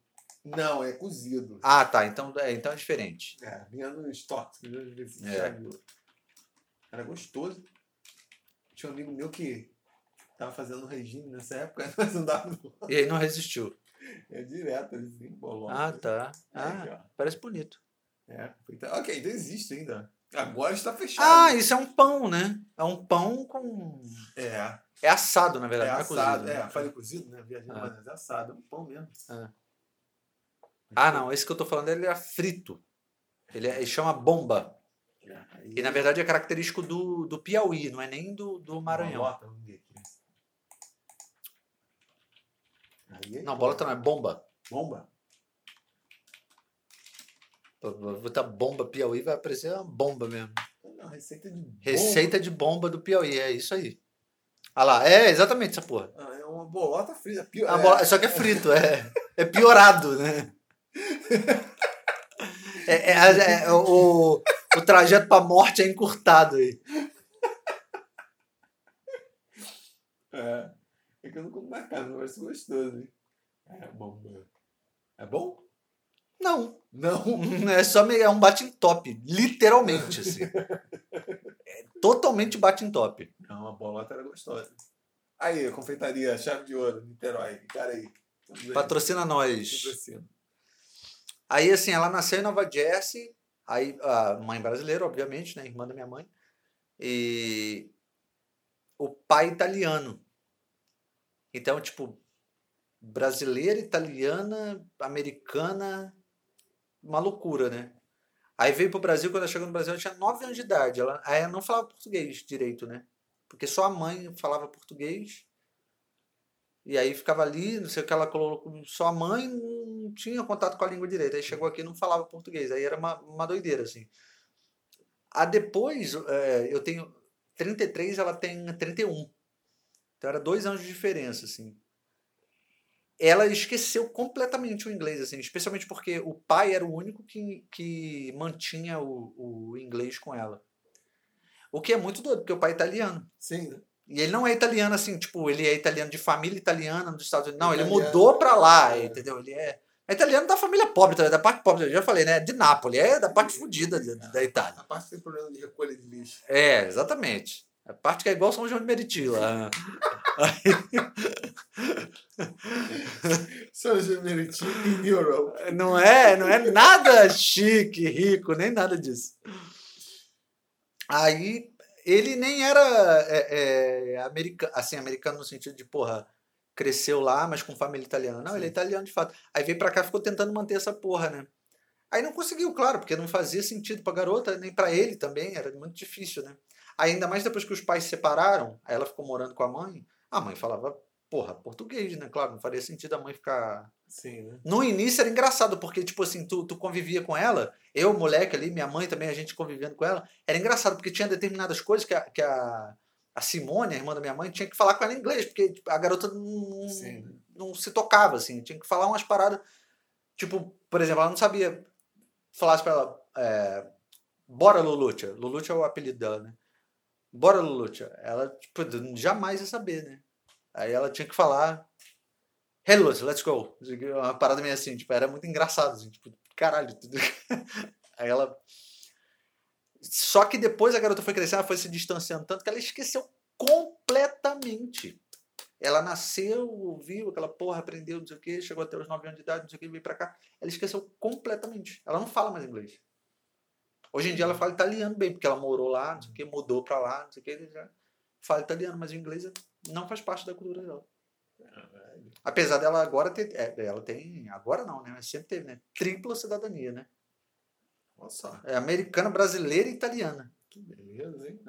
S2: Não, é cozido.
S1: Ah, tá, então é, então é diferente.
S2: É, vinha no estoque.
S1: É.
S2: Era gostoso. Tinha um amigo meu que tava fazendo regime nessa época, mas não dava.
S1: E aí não resistiu.
S2: É direto, assim, bolota.
S1: Ah, tá.
S2: Aqui,
S1: Ah, parece bonito.
S2: É, então, ok, então existe ainda. Agora está fechado.
S1: Ah, isso é um pão, né? É um pão com
S2: é.
S1: é assado, na
S2: É
S1: verdade, não é
S2: assado.
S1: cozido.
S2: É,
S1: né?
S2: falei cozido, né? Viajando,
S1: Ah.
S2: mas é assado, é um pão mesmo.
S1: Ah, não, esse que eu tô falando ele é frito. Ele, é, ele chama bomba.
S2: Aí,
S1: E na verdade é característico do, do Piauí, não é nem do, do Maranhão.
S2: Bolota, aqui. Aí,
S1: Não, bolota não, é bomba.
S2: Bomba.
S1: Vou botar bomba Piauí, vai aparecer uma bomba mesmo.
S2: Não, receita de bomba.
S1: Receita de bomba do Piauí, é isso aí. Ah lá, é exatamente essa porra.
S2: Ah, é uma bolota frita. Pior,
S1: A
S2: é,
S1: bola- só que é frito, é, é piorado, né? É, é- é- o, o trajeto pra morte é encurtado aí.
S2: é. É que eu não como na casa, mas gostoso, hein? É bomba. É bom?
S1: Não,
S2: Não.
S1: é só meio, é um bate top, literalmente, assim. É totalmente bate top.
S2: Não, a bolota era gostosa. Aí, a confeitaria Chave de Ouro, Niterói. Cara aí.
S1: Patrocina nós.
S2: Patrocina.
S1: Aí, assim, ela nasceu em Nova Jersey, aí a mãe brasileira, obviamente, né, irmã da minha mãe, e o pai italiano. Então, tipo, brasileira, italiana, americana, uma loucura, né? Aí veio pro Brasil, quando ela chegou no Brasil, ela tinha 9 anos de idade. Ela, aí ela não falava português direito, né? Porque só a mãe falava português. E aí ficava ali, não sei o que ela colocou, só a mãe não tinha contato com a língua direita. Aí chegou aqui e não falava português. Aí era uma, uma doideira, assim. A depois, é, eu tenho 33, ela tem 31. Então era dois anos de diferença, assim. Ela esqueceu completamente o inglês, assim, especialmente porque o pai era o único que, que mantinha o, o inglês com ela. O que é muito doido, porque o pai é italiano.
S2: Sim?
S1: E ele não é italiano assim, tipo, ele é italiano de família italiana dos Estados Unidos. Não, ele
S2: Italiano,
S1: mudou pra lá,
S2: é.
S1: entendeu? Ele é, é italiano da família pobre, da parte pobre, eu já falei, né? De Nápoles, é da parte fodida da, da Itália.
S2: A parte tem problema de recolha de lixo.
S1: É, exatamente. A parte que é igual São João de Meriti lá.
S2: São José Meriti em Europe.
S1: Não é, não é nada chique, rico, nem nada disso. Aí ele nem era é, é, americano, assim, americano no sentido de, porra, cresceu lá, mas com família italiana. Não, ele é
S2: Sim.
S1: italiano de fato. Aí veio pra cá e ficou tentando manter essa porra, né? Aí não conseguiu, claro, porque não fazia sentido pra garota, nem pra ele também, era muito difícil, né? Ainda mais depois que os pais se separaram, ela ficou morando com a mãe, a mãe falava, porra, português, né? Claro, não faria sentido a mãe ficar
S2: Sim, né?
S1: no início era engraçado, porque, tipo assim, tu, tu convivia com ela, eu, moleque ali, minha mãe também, a gente convivendo com ela, era engraçado, porque tinha determinadas coisas que a, que a, a Simone, a irmã da minha mãe, tinha que falar com ela em inglês, porque tipo, a garota não,
S2: Sim.
S1: não se tocava, assim. Tinha que falar umas paradas. Tipo, por exemplo, ela não sabia. Falasse pra ela. É, Bora, Lulucha. Lulucha é o apelido dela, né? Bora, Lulucha. Ela, tipo, jamais ia saber, né? Aí ela tinha que falar. Hey, Lulucha, let's go. Uma parada meio assim, tipo, era muito engraçado, assim, tipo, caralho. Tudo... Aí ela. Só que depois a garota foi crescendo, ela foi se distanciando tanto que ela esqueceu completamente. Ela nasceu, viu aquela porra, aprendeu, não sei o quê, chegou até os 9 anos de idade, não sei o quê, veio pra cá. Ela esqueceu completamente. Ela não fala mais inglês. Hoje em dia ela fala italiano bem, porque ela morou lá, não sei o quê, mudou pra lá, não sei o quê, já fala italiano, mas o inglês não faz parte da cultura dela. Apesar dela agora ter. é, ela tem. Agora não, né? Mas sempre teve, né? Tripla cidadania, né?
S2: Olha só.
S1: É americana, brasileira e italiana.
S2: Que beleza, hein?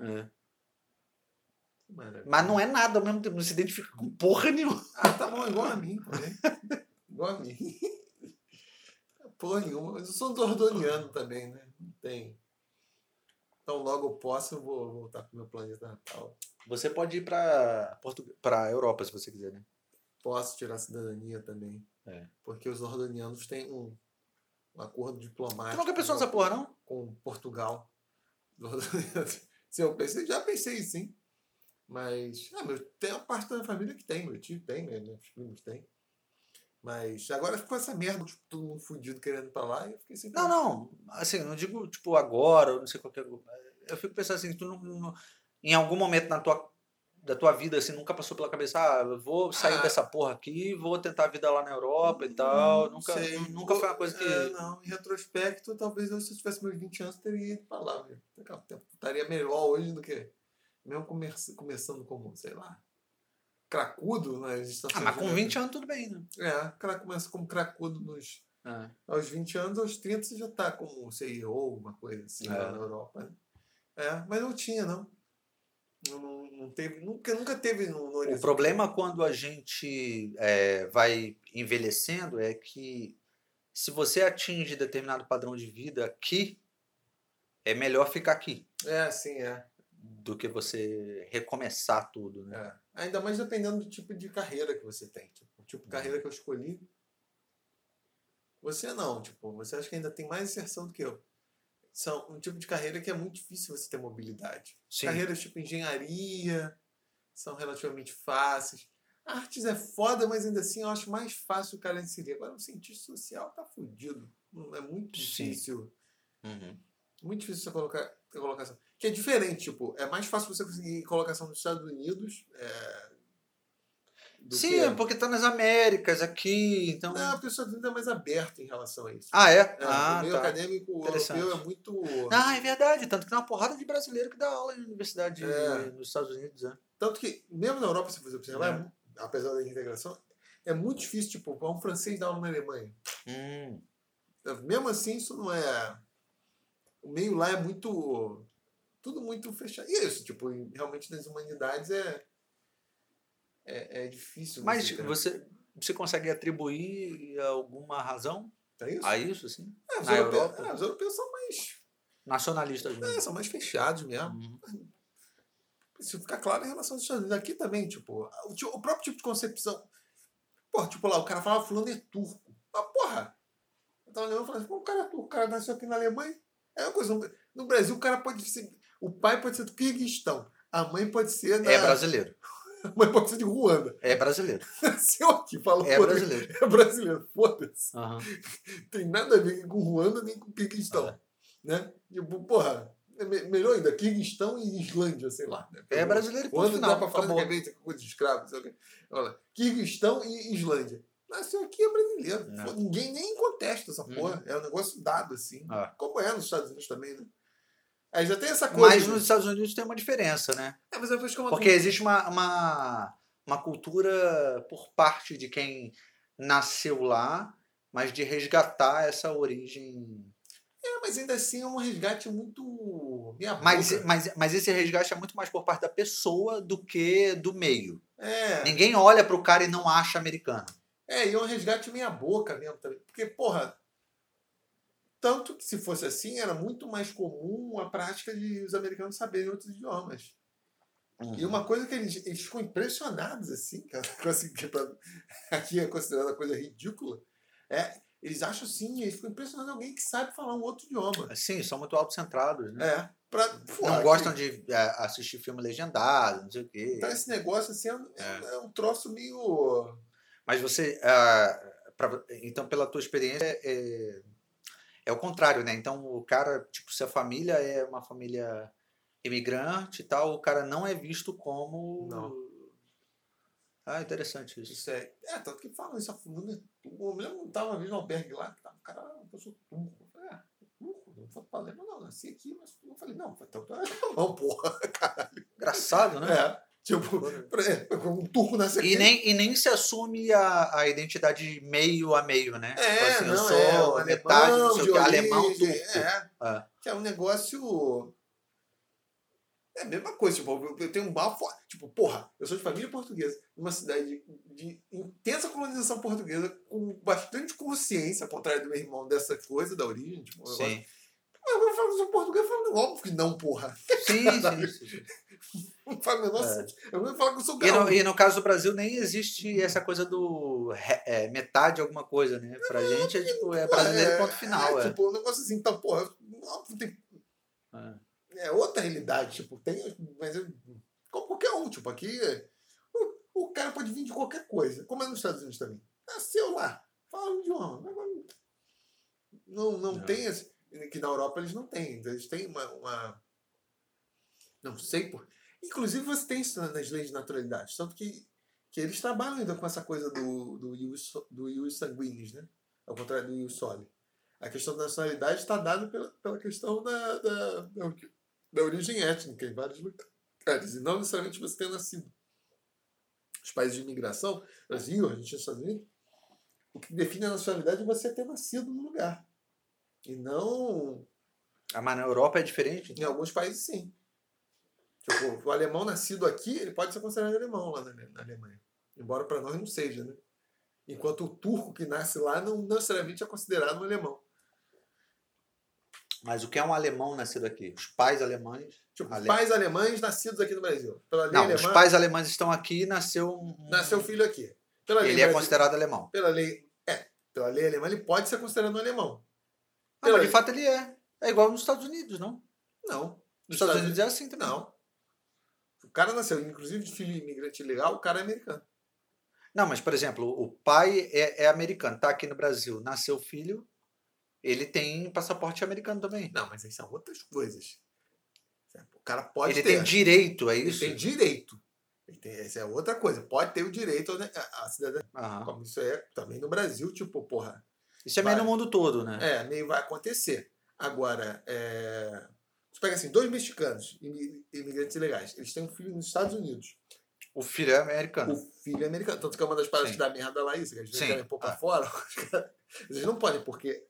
S2: Que maravilha.
S1: Mas não é nada ao mesmo tempo, não se identifica com porra nenhuma.
S2: Ah, tá bom, igual a mim, igual a mim. Porra nenhuma. Mas eu sou dordoniano também, né? Tem. Então logo eu posso, eu vou voltar pro meu planeta natal.
S1: Você pode ir Portu... pra Europa se você quiser, né?
S2: Posso tirar a cidadania também.
S1: É.
S2: Porque os ordonianos têm um, um acordo
S1: Tu
S2: diplomático
S1: nunca pensou nessa porra, não?
S2: com Portugal. Se eu pensei, já pensei sim. Mas, ah, meu, tem uma parte da minha família que tem, meu tio tem, meus primos têm. Mas agora ficou essa merda, tipo, todo mundo fudido querendo ir pra lá, e eu fiquei assim.
S1: Não, não. Assim, não digo, tipo, agora, ou não sei qualquer. Eu fico pensando assim, tu não, não- em algum momento na tua, da tua vida, assim, nunca passou pela cabeça, ah, eu vou sair
S2: Ah.
S1: dessa porra aqui, vou tentar a vida lá na Europa e tal.
S2: Não
S1: Nunca,
S2: sei.
S1: nunca foi uma coisa que.
S2: É, não, em retrospecto, talvez eu, se eu tivesse meus 20 anos, teria ido pra lá. Viu? Tempo Estaria melhor hoje do que. Mesmo come- começando como, sei lá, cracudo nas
S1: Ah,
S2: estações.
S1: mas com
S2: de-
S1: 20 anos tudo bem, né?
S2: É, o cara começa como cracudo nos.
S1: É.
S2: Aos 20 anos, aos 30 você já tá como CEO, alguma coisa assim,
S1: É.
S2: lá na Europa. né? É, mas não tinha, não. Não, não, não teve, nunca, nunca teve no, no
S1: O problema quando a gente é, vai envelhecendo é que se você atinge determinado padrão de vida aqui, é melhor ficar aqui
S2: É, sim, é.
S1: Do que você recomeçar tudo, né?
S2: É. Ainda mais dependendo do tipo de carreira que você tem. Tipo, o tipo de carreira que eu escolhi. Você não, tipo, você acha que ainda tem mais inserção do que eu. São um tipo de carreira que é muito difícil você ter mobilidade.
S1: Sim.
S2: Carreiras tipo engenharia são relativamente fáceis. Artes é foda, mas ainda assim eu acho mais fácil o cara inserir. Agora, um cientista social tá fudido. É muito difícil.
S1: Uhum.
S2: Muito difícil você colocar a colocação. Que é diferente, tipo, é mais fácil você conseguir colocação nos Estados Unidos. É,
S1: Sim,
S2: que...
S1: é porque tá nas Américas aqui, então.
S2: Não, porque os Estados Unidos é mais aberto em relação a isso.
S1: Ah, é?
S2: É,
S1: ah,
S2: o meio
S1: tá.
S2: acadêmico europeu é muito.
S1: Ah, é verdade. Tanto que tem uma porrada de brasileiro que dá aula em universidade
S2: É.
S1: nos Estados Unidos, né?
S2: Tanto que, mesmo na Europa, se você observar,
S1: É.
S2: é apesar da integração, é muito difícil, tipo, um francês dar aula na Alemanha.
S1: Hum.
S2: Mesmo assim, isso não é. O meio lá é muito. Tudo muito fechado. E é isso, tipo, realmente nas humanidades é. É, é difícil.
S1: Mas
S2: você
S1: você, você consegue atribuir alguma razão
S2: É isso?
S1: a isso, assim?
S2: É, os, europeus,
S1: Europa?
S2: é, os europeus são mais.
S1: Nacionalistas
S2: é,
S1: mesmo.
S2: são mais fechados mesmo.
S1: Uhum.
S2: Isso fica claro em relação aos Estados Unidos. Aqui também, tipo, o, próprio tipo de concepção. Porra, tipo lá, o cara fala fulano é turco. Mas, porra! Eu tava olhando e falando, o cara é turco, o cara nasceu aqui na Alemanha. É uma coisa. No Brasil, o cara pode ser. O pai pode ser do Kirguistão. A mãe pode ser da.
S1: É brasileiro.
S2: A mãe pode ser de Ruanda.
S1: É brasileiro.
S2: Nasceu aqui, falou,
S1: É brasileiro.
S2: É brasileiro, foda-se.
S1: Aham.
S2: Tem nada a ver com Ruanda nem com Kirguistão.
S1: É.
S2: Né? Tipo, porra, é me- melhor ainda, Kirguistão e Islândia, sei lá. Né?
S1: É brasileiro e ponto
S2: Quando
S1: final.
S2: dá pra falar
S1: Acabou.
S2: de repente com coisa de escravo, sei lá o quê. Olha, Kirguistão e Islândia. Nasceu aqui é brasileiro. Pô, Ninguém nem contesta essa
S1: Uhum.
S2: porra. É um negócio dado, assim.
S1: Ah.
S2: Como é nos Estados Unidos também, né? Aí já tem essa coisa.
S1: Mas nos Estados Unidos tem uma diferença, né?
S2: É, mas eu é uma
S1: Porque existe uma, uma, uma cultura por parte de quem nasceu lá, mas de resgatar essa origem.
S2: É, mas ainda assim é um resgate muito. Minha
S1: Mas,
S2: boca.
S1: mas, mas esse resgate é muito mais por parte da pessoa do que do meio.
S2: É,
S1: Ninguém olha pro cara e não acha americano.
S2: é, e é um resgate meia boca mesmo também. Porque, porra. Tanto que se fosse assim, era muito mais comum a prática de os americanos saberem outros idiomas.
S1: Uhum.
S2: E uma coisa que eles, eles ficam impressionados, assim, cara, assim, que pra- aqui é considerada coisa ridícula, é, eles acham assim, eles ficam impressionados alguém que sabe falar um outro idioma.
S1: Sim, são muito autocentrados, né?
S2: É, pra, pô,
S1: não gostam de é, assistir filme legendado, não sei o quê.
S2: Então esse negócio assim é, um-
S1: É.
S2: é um troço meio.
S1: Mas você, ah, pra- então pela tua experiência é, é o contrário, né? Então o cara, tipo, se a família é uma família imigrante e tal, o cara não é visto como
S2: Não.
S1: Ah, interessante isso.
S2: Isso é. É, tanto que falam isso a fundo, né? Eu me lembro que tava vendo um albergue lá, que tava, cara, eu sou turco. Ah, turco? Não sou falando, não, nasci aqui, mas eu falei, não, então tu é alemão, porra.
S1: Engraçado, né?
S2: É. Tipo, é, um turco nasce aqui.
S1: E nem, e nem se assume a, a identidade meio a meio, né?
S2: É,
S1: Tipo assim, eu
S2: não,
S1: sou
S2: é, um
S1: metade, não
S2: alemão,
S1: sei o quê, alemão
S2: origem,
S1: turco.
S2: É,
S1: Ah.
S2: que é um negócio. É a mesma coisa, tipo, eu- eu tenho um bafo. Tipo, porra, eu sou de família portuguesa, numa cidade de intensa colonização portuguesa, com bastante consciência, ao contrário do meu irmão, dessa coisa da origem. Tipo, um negócio-
S1: Sim.
S2: Mas eu falo sou português, eu falo, óbvio que não, porra.
S1: Sim, sim, sim, sim.
S2: Não faz o menor
S1: É.
S2: Eu vou falar que eu sou
S1: E no,
S2: gaúcho.
S1: e no caso do Brasil nem existe essa coisa do é, metade alguma coisa, né? Pra gente é tipo, é brasileiro ponto final. É,
S2: Tipo, um negócio assim, então, porra, óbvio, tem
S1: É.
S2: é outra realidade, tipo, tem, mas como qualquer um, tipo, aqui o, o cara pode vir de qualquer coisa, como é nos Estados Unidos também. Nasceu lá, fala o idioma. Não, não
S1: Não.
S2: tem esse, que na Europa eles não têm, então eles têm uma, uma- não sei por. Inclusive você tem isso nas leis de naturalidade, tanto que, que eles trabalham ainda com essa coisa do, do, ius, do ius sanguinis, né? Ao contrário do ius soli. A questão da nacionalidade está dada pela, pela questão da, da, da, da origem étnica em vários lugares. E não necessariamente você ter nascido. Os países de imigração, Brasil, Argentina, Estados Unidos, o que define a nacionalidade é você ter nascido no lugar. E não.
S1: Ah, mas na Europa é diferente.
S2: Em alguns países, sim. Tipo, o alemão nascido aqui, ele pode ser considerado alemão lá na, Alemanha. Embora para nós não seja, né? Enquanto o turco que nasce lá não necessariamente é considerado um alemão.
S1: Mas o que é um alemão nascido aqui? Os pais alemães.
S2: Tipo,
S1: Ale-
S2: pais alemães nascidos aqui no Brasil. Pela lei
S1: Não,
S2: alemã,
S1: os pais alemães estão aqui e nasceu um.
S2: nasceu filho aqui. Pela lei,
S1: Ele é
S2: brasi-
S1: considerado alemão.
S2: pela lei, é, pela lei alemã ele pode ser considerado um alemão.
S1: Ah, mas de fato ele é. É igual nos Estados Unidos, não?
S2: Não.
S1: Nos Estados Unidos é assim também.
S2: Não. O cara nasceu, inclusive de filho imigrante legal, o cara é americano.
S1: Não, mas, por exemplo, o pai é, é americano, tá aqui no Brasil, nasceu filho, ele tem passaporte americano também.
S2: Não, mas aí são outras coisas. O cara pode
S1: ele
S2: ter.
S1: tem direito, é
S2: Ele
S1: isso?
S2: tem direito. Ele tem, essa é outra coisa. Pode ter o direito à- à cidadania.
S1: Aham.
S2: Como isso é também no Brasil, tipo, porra.
S1: Isso é meio
S2: Vai.
S1: no mundo todo, né?
S2: É, meio vai acontecer. Agora, é... você pega assim, dois mexicanos, imi- imigrantes ilegais, eles têm um filho nos Estados Unidos.
S1: O filho é americano.
S2: O filho é americano. Tanto que é uma das paradas
S1: Sim.
S2: que dá merda lá isso, que eles
S1: Sim.
S2: querem pôr pra
S1: Ah.
S2: fora. Eles não podem, porque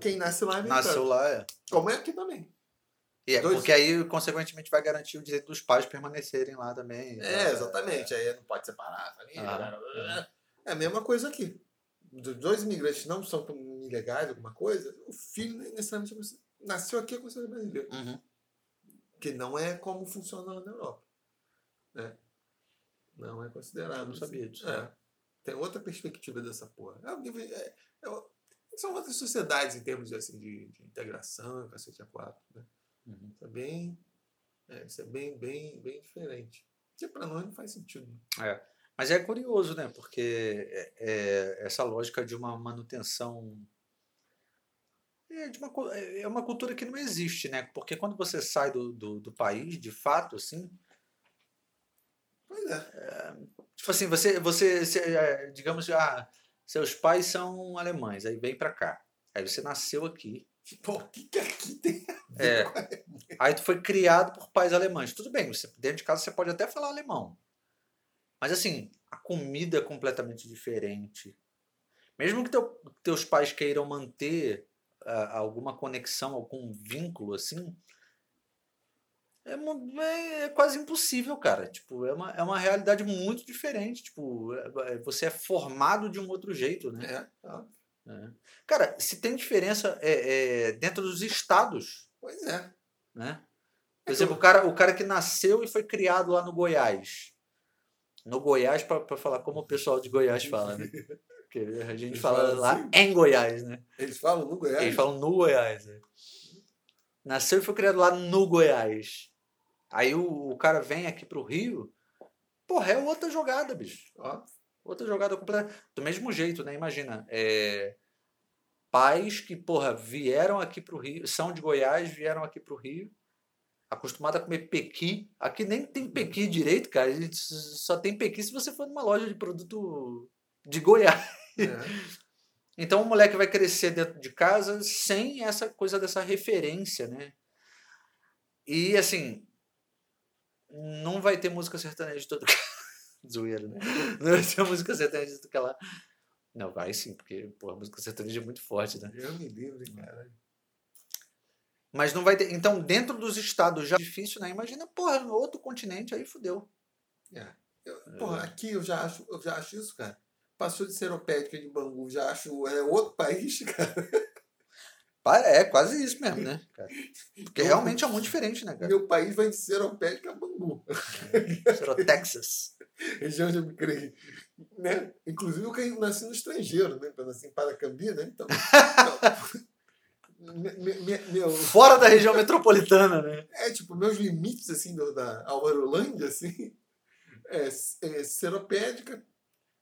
S2: quem nasce lá é americano.
S1: Nasceu lá, é.
S2: Como é aqui também.
S1: E é
S2: Dois-
S1: Porque aí, consequentemente, vai garantir o direito dos pais permanecerem lá também.
S2: É, exatamente. Aí não pode separar família.
S1: Ah.
S2: blá. É a mesma coisa aqui. Dois imigrantes não são ilegais, alguma coisa, o filho necessariamente é nasceu aqui é considerado brasileiro.
S1: Uhum.
S2: Que não é como funciona na Europa. Né? Não é considerado.
S1: Eu não sabia disso.
S2: É. Tem outra perspectiva dessa porra. É, é- é- são outras sociedades em termos de, assim, de, de integração, cacete a quatro. Né?
S1: Uhum.
S2: Isso é bem. É, isso é bem, bem, bem diferente. Que para nós não faz sentido.
S1: Mas é curioso, né? Porque é, é essa lógica de uma manutenção. É, de uma, cu- é uma cultura que não existe, né? Porque quando você sai do, do, do país, de fato, assim.
S2: Pois é.
S1: Tipo assim, você, você, você, é, digamos, ah, seus pais são alemães, aí vem pra cá. Aí você nasceu aqui.
S2: Pô, o que, que aqui tem?
S1: É. Aí tu foi criado por pais alemães. Tudo bem, você, dentro de casa você pode até falar alemão. Mas assim, a comida é completamente diferente. Mesmo que teu- teus pais queiram manter ah, alguma conexão, algum vínculo assim, é, é- é quase impossível, cara. Tipo, é uma, é uma realidade muito diferente. Tipo, é- é- você é formado de um outro jeito, né?
S2: É, tá.
S1: É. Cara, se tem diferença é, é, dentro dos estados,
S2: Pois é.
S1: né? Por exemplo, o cara, o cara que nasceu e foi criado lá no Goiás. No Goiás, para falar como o pessoal de Goiás fala, né? Porque a gente
S2: Eles
S1: fala lá
S2: assim?
S1: em Goiás, né?
S2: Eles falam no Goiás?
S1: Eles falam no Goiás, né? Nasceu e foi criado lá no Goiás. Aí o, o cara vem aqui pro Rio, porra, é outra jogada, bicho.
S2: Ó,
S1: Outra jogada completa. Do mesmo jeito, né? Imagina. é, Pais que, porra, vieram aqui pro Rio, são de Goiás, vieram aqui pro Rio, acostumados a comer pequi. Aqui nem tem pequi direito, cara. A gente só tem pequi se você for numa loja de produto de Goiás.
S2: é.
S1: Então o moleque vai crescer dentro de casa sem essa coisa dessa referência, né? E assim, não vai ter música sertaneja de todo Zoeira, né? Não vai ter música sertaneja de todo que lá. Não, vai sim, porque pô, a música sertaneja é muito forte, né?
S2: Eu me livre, cara.
S1: Mas não vai ter. Então, dentro dos estados já é difícil, né? Imagina, porra, no outro continente aí fudeu.
S2: É. Eu, porra, aqui eu já acho, eu já acho isso, cara. Passou de Seropédica de Bangu, já acho é outro país, cara.
S1: É quase isso mesmo, né? cara? Porque realmente é muito diferente, né, cara?
S2: Meu país vai de Seropédica a Bangu.
S1: Será Texas.
S2: Região de Amigrei. Né? Inclusive eu nasci no estrangeiro, né? Eu nasci em Paracambi, né? Então. então, me- me- me- meu,
S1: Fora da região metropolitana, né?
S2: é tipo, meus limites assim do, da Alvarolândia, assim, é, é Seropédica,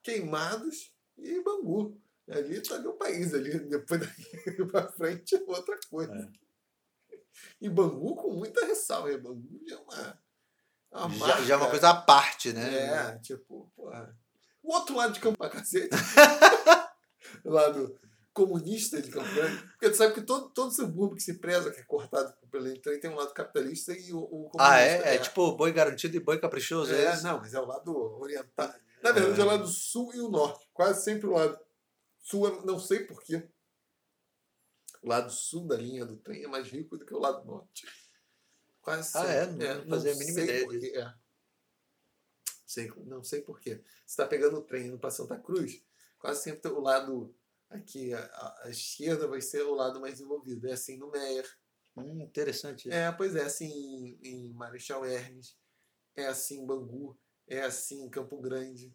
S2: Queimados e Bangu. Ali tá meu país, ali, depois daqui pra frente é outra coisa.
S1: É.
S2: E Bangu com muita ressalva? Bangu já é uma. uma
S1: Já, já é uma
S2: marca.
S1: coisa à parte, né?
S2: É, tipo, porra. O outro lado de Campo pra cacete. o lado comunista de Campo Grande. Porque tu sabe que todo, todo subúrbio que se preza, que é cortado pelo trem, tem um lado capitalista e o, o comunista.
S1: Ah, é? É tipo boi garantido e boi caprichoso? É,
S2: É, não, mas é o lado oriental. Na verdade, é o lado sul e o norte. Quase sempre o lado sul, é- não sei porquê. O lado sul da linha do trem é mais rico do que o lado norte. Quase
S1: Ah,
S2: sempre.
S1: é? Não fazia a mínima ideia
S2: porquê, é. Sei, não sei porquê. Você está pegando o trem indo para Santa Cruz, quase sempre o lado aqui, a, a- esquerda vai ser o lado mais envolvido. É assim no Meyer.
S1: Hum, interessante.
S2: É, pois é, assim em, em Marechal Hermes, é assim em Bangu, é assim em Campo Grande,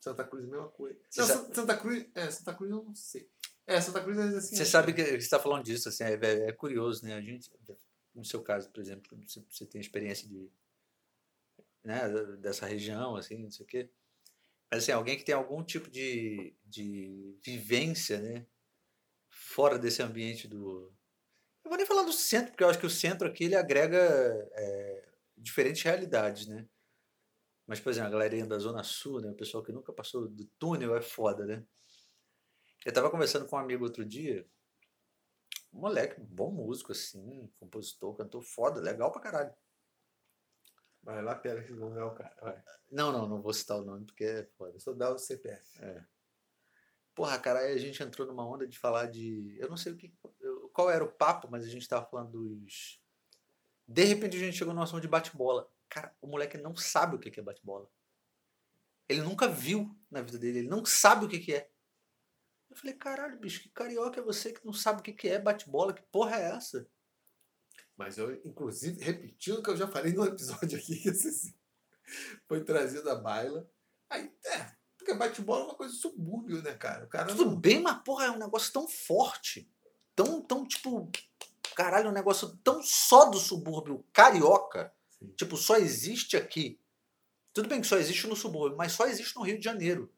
S2: Santa Cruz, mesma coisa. Não, Santa- Cruz, é, Santa Cruz eu não sei. É, Santa Cruz é assim.
S1: Você sabe que você está falando disso, assim, é, é curioso, né? A gente, no seu caso, por exemplo, você, você tem experiência de, né, dessa região, assim, não sei o quê. Mas, assim, alguém que tem algum tipo de, de vivência, né? Fora desse ambiente do... Eu vou nem falar do centro, porque eu acho que o centro aqui, ele agrega é, diferentes realidades, né? Mas, por exemplo, a galerinha da Zona Sul, né? O pessoal que nunca passou do túnel é foda, né? Eu tava conversando com um amigo outro dia, um moleque, bom músico, assim, compositor, cantor foda, legal pra caralho.
S2: Vai lá, pera que não é o cara. Vai.
S1: Não, não, não vou citar o nome porque é foda.
S2: Só dá o CPF.
S1: Porra, cara, aí a gente entrou numa onda de falar de. Eu não sei o que. Qual era o papo, mas a gente tava falando dos. De repente a gente chegou numa ação de bate-bola. Cara, o moleque não sabe o que é bate-bola. Ele nunca viu na vida dele, ele não sabe o que é. Eu falei, caralho, bicho, que carioca é você que não sabe o que é bate-bola? Que porra é essa?
S2: Mas eu, inclusive, repetindo o que eu já falei no episódio aqui, que esse foi trazido à baila. Aí, é, porque bate-bola é uma coisa subúrbio, né, cara? O cara
S1: Tudo
S2: não-
S1: bem, mas porra, é um negócio tão forte. Tão, tão, tipo. Caralho, um negócio tão só do subúrbio carioca.
S2: Sim.
S1: Tipo, só existe aqui. Tudo bem que só existe no subúrbio, mas só existe no Rio de Janeiro.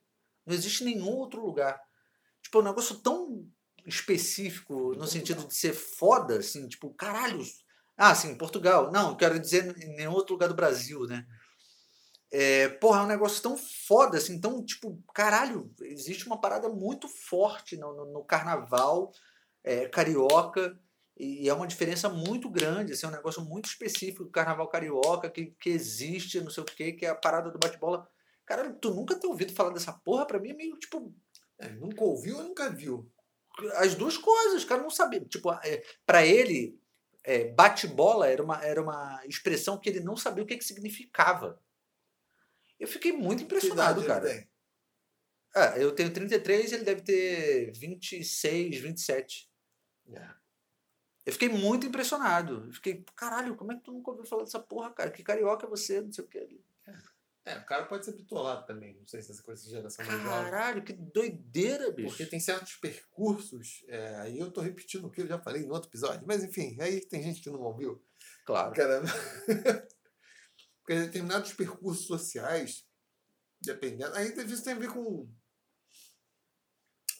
S1: Não existe em nenhum outro lugar. Tipo, é um negócio tão específico no sentido de ser foda, assim, tipo, caralho. Ah, sim, Portugal. Não, quero dizer em nenhum outro lugar do Brasil, né? É, porra, é um negócio tão foda, assim, tão, tipo, caralho, existe uma parada muito forte no, no- no carnaval é, carioca e é uma diferença muito grande, assim, é um negócio muito específico do carnaval carioca que, que existe, não sei o que, que é a parada do bate-bola. Caralho, tu nunca ter ouvido falar dessa porra, pra mim é meio, tipo,
S2: É, nunca ouviu ou nunca viu?
S1: as duas coisas, o cara não sabia. Tipo, é, para ele, é, bate-bola era uma, era uma expressão que ele não sabia o que, que significava. Eu fiquei muito impressionado, cara. Ah, eu tenho 33 ele deve ter 26, 27.
S2: É.
S1: Eu fiquei muito impressionado. Eu fiquei, caralho, como é que tu nunca ouviu falar dessa porra, cara? Que carioca é você, não sei o que.
S2: É, o cara pode ser bitolado também. Não sei se essa coisa de geração mais jovem.
S1: Caralho, que doideira, bicho.
S2: Porque tem certos percursos, é, aí eu tô repetindo o que eu já falei no outro episódio, mas enfim, aí tem gente que não ouviu.
S1: Claro.
S2: Cara, porque determinados percursos sociais, dependendo. Aí isso tem a ver com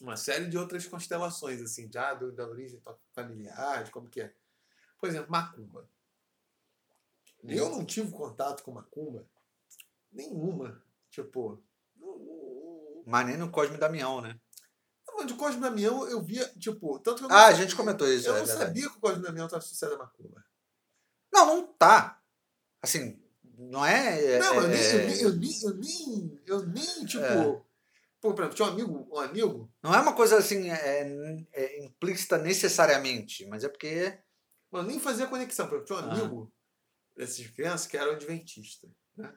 S2: uma série de outras constelações, assim, já do, da origem familiar, de como que é. Por exemplo, macumba. Eu não tive contato com macumba nenhuma. Tipo. não- não-
S1: Mas nem no Cosme Damião, né?
S2: não- De Cosme Damião eu via, tipo, tanto que eu não
S1: Ah, a
S2: sabia-
S1: gente comentou isso,
S2: Eu
S1: é
S2: não
S1: verdade.
S2: sabia que o Cosme Damião estava associado a macumba.
S1: Não, não tá. Assim, não é.
S2: Não, eu
S1: é-
S2: nem, eu
S1: é-
S2: nem, eu nem, eu nem, eu nem, tipo.
S1: É.
S2: Pô, por exemplo, tinha um amigo, um amigo,
S1: Não é uma coisa assim é, é implícita necessariamente, mas é porque.
S2: eu nem fazia conexão. Por exemplo, tinha um
S1: Ah.
S2: amigo dessas crianças que era um adventista, né?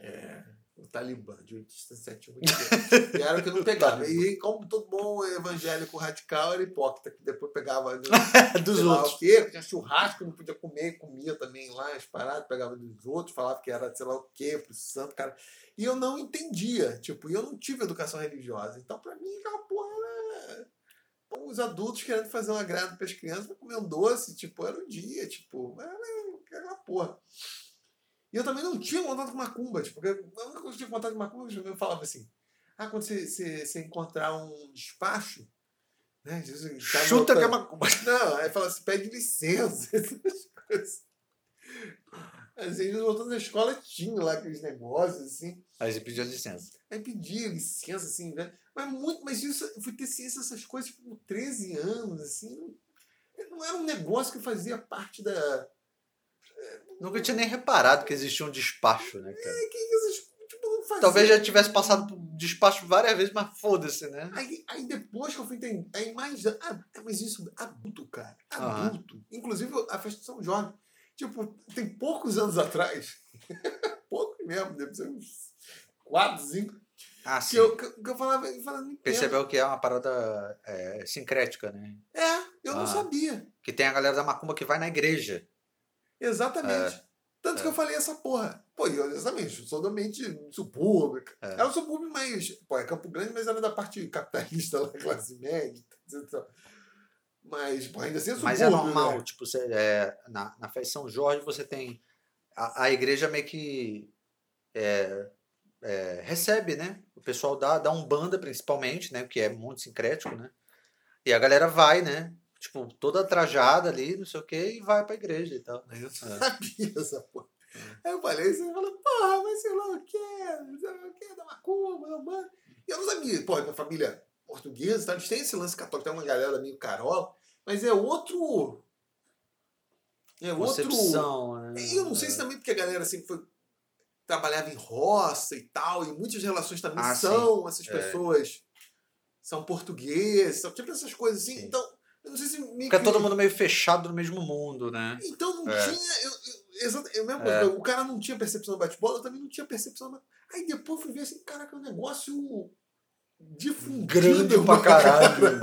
S2: É, o Talibã, sétimo dia. E era o que não pegava. E como todo bom evangélico radical, era hipócrita, que depois pegava do,
S1: Dos outros.
S2: o quê, tinha churrasco, não podia comer, comia também lá, as paradas, pegava dos outros, falava que era sei lá o quê, pro santo, cara. E eu não entendia, tipo, e eu não tive educação religiosa. Então, pra mim, aquela porra era os adultos querendo fazer um agrado para as crianças um doce, tipo, era um dia, tipo, era aquela porra. E eu também não tinha contato com macumba, tipo, porque a única coisa que eu tinha contato com macumba, eu falava assim, ah, quando você, você, você encontrar um despacho, né, assim, tá
S1: Chuta que é macumba.
S2: Não, aí fala assim, pede licença, essas coisas. Às vezes, voltando da escola, tinha lá aqueles negócios, assim,
S1: Aí você pediu licença.
S2: Aí pedia licença, assim, né? Mas, muito, mas isso, eu fui ter ciência dessas coisas com 13 anos, assim. Não, não era um negócio que fazia parte da.
S1: Nunca tinha nem reparado que existia um despacho, né, cara?
S2: Que essas, tipo, não fazia.
S1: Talvez já tivesse passado por despacho várias vezes, mas foda-se, né?
S2: Aí, aí depois que eu fui entender. Aí mais. Ah, mas isso, adulto, cara.
S1: Aham.
S2: Adulto. Inclusive a festa de São Jorge. Tipo, tem poucos anos atrás. poucos mesmo, deve ser uns 4, 5.
S1: Ah,
S2: Que
S1: sim.
S2: eu, que, que eu falava, eu falava, não.
S1: Percebeu que é uma parada é, sincrética, né?
S2: É, eu não
S1: Ah.
S2: sabia.
S1: Que tem a galera da macumba que vai na igreja.
S2: Exatamente. Tanto
S1: é.
S2: que eu falei essa porra. Pô, eu, exatamente, sou do ambiente subúrbio.
S1: É.
S2: Era um subúrbio mais. Pô, é Campo Grande, mas era da parte capitalista lá, classe média. Mas, pô, ainda assim é subúrbio.
S1: Mas é normal,
S2: né?
S1: tipo, você, é, na, na festa de São Jorge você tem. A, a igreja meio que é, é, recebe, né? O pessoal da, da Umbanda, principalmente, né? Que é muito sincrético, né? E a galera vai, né? Tipo, toda trajada ali, não sei o quê, e vai pra igreja e tal.
S2: Aí eu
S1: É.
S2: sabia essa porra. Aí eu falei assim, eu falei, porra, mas sei lá o que, sei lá o que, da macumba, da banda. E eu não sabia, pô, minha família portuguesa, tá? eles têm esse lance católico, tem uma galera meio carola, mas é outro. É outro.
S1: Concepção, né?
S2: E eu não sei se também porque a galera assim foi trabalhava em roça e tal, e muitas relações também
S1: Ah,
S2: são essas
S1: É.
S2: pessoas são portugueses, são tipo essas coisas assim.
S1: Sim.
S2: Então, eu não sei se me
S1: Fica todo mundo meio fechado no mesmo mundo, né?
S2: Então não
S1: É.
S2: tinha, eu, eu, exato, eu mesmo,
S1: É.
S2: o cara não tinha percepção do bate-bola, eu também não tinha percepção. do- Aí depois eu fui ver assim, caraca, é um negócio difundido
S1: Grande pra caralho.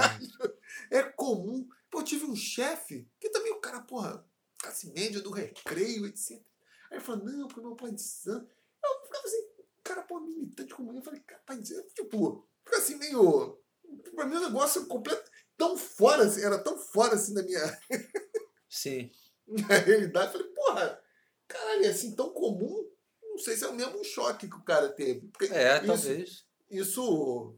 S2: É comum. Pô, eu tive um chefe, que também o cara, porra, classe média do recreio, etc. Aí ele falou, não, porque meu pai de santo. Eu ficava assim, cara, pô, militante comunista. Eu falei, cara, pai de santo, tipo, fica assim meio. Pra mim, um negócio completo, tão fora, assim, era tão fora assim da minha,
S1: Sim.
S2: na realidade. Eu falei, porra, caralho, é assim tão comum. Não sei se é o mesmo choque que o cara teve. Porque
S1: É,
S2: isso,
S1: talvez.
S2: Isso,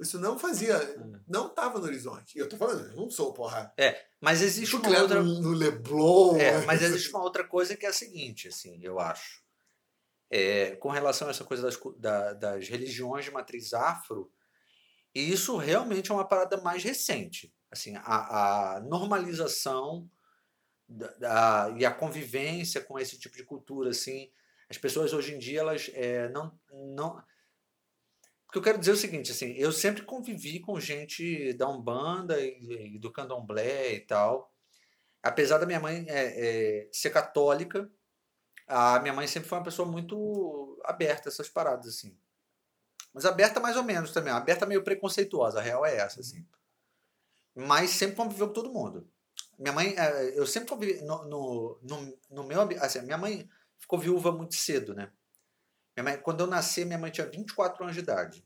S2: isso não fazia.
S1: É.
S2: Não tava no horizonte. E eu tô falando, eu não sou, porra.
S1: Mas existe uma outra.
S2: no, Leblon.
S1: É, mas existe uma outra coisa que é a seguinte, assim, eu acho. É, com relação a essa coisa das, da- das religiões de matriz afro, e isso realmente é uma parada mais recente. Assim, a, a normalização da, da- e a convivência com esse tipo de cultura, assim, as pessoas hoje em dia elas é, não, não. O que eu quero dizer o seguinte, assim, eu sempre convivi com gente da umbanda e, e do candomblé e tal apesar da minha mãe é, é, ser católica, a minha mãe sempre foi uma pessoa muito aberta a essas paradas, assim. Mas aberta mais ou menos também. Aberta meio preconceituosa, a real é essa, assim. Mas sempre conviveu com todo mundo. minha mãe, eh, eu sempre convivi no, no, no, no meu assim, minha mãe ficou viúva muito cedo, né? Minha mãe, quando eu nasci, minha mãe tinha 24 anos de idade.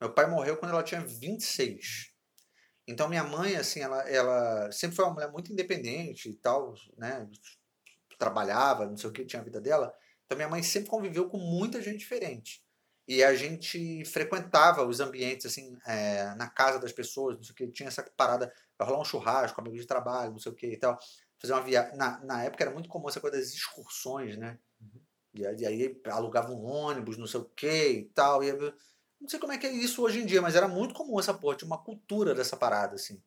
S1: Meu pai morreu quando ela tinha 26. Então minha mãe, assim, ela, ela sempre foi uma mulher muito independente e tal, né? Trabalhava, não sei o que, tinha a vida dela. Então minha mãe sempre conviveu com muita gente diferente. E a gente frequentava os ambientes, assim, é, na casa das pessoas, não sei o que, tinha essa parada, vai rolar um churrasco, amigos de trabalho, não sei o que e tal. Fazer uma viagem. Na, na época era muito comum essa coisa das excursões, né? E aí, e aí alugava um ônibus, não sei o que e tal. E não sei como é que é isso hoje em dia, mas era muito comum essa porra, tinha uma cultura dessa parada, assim.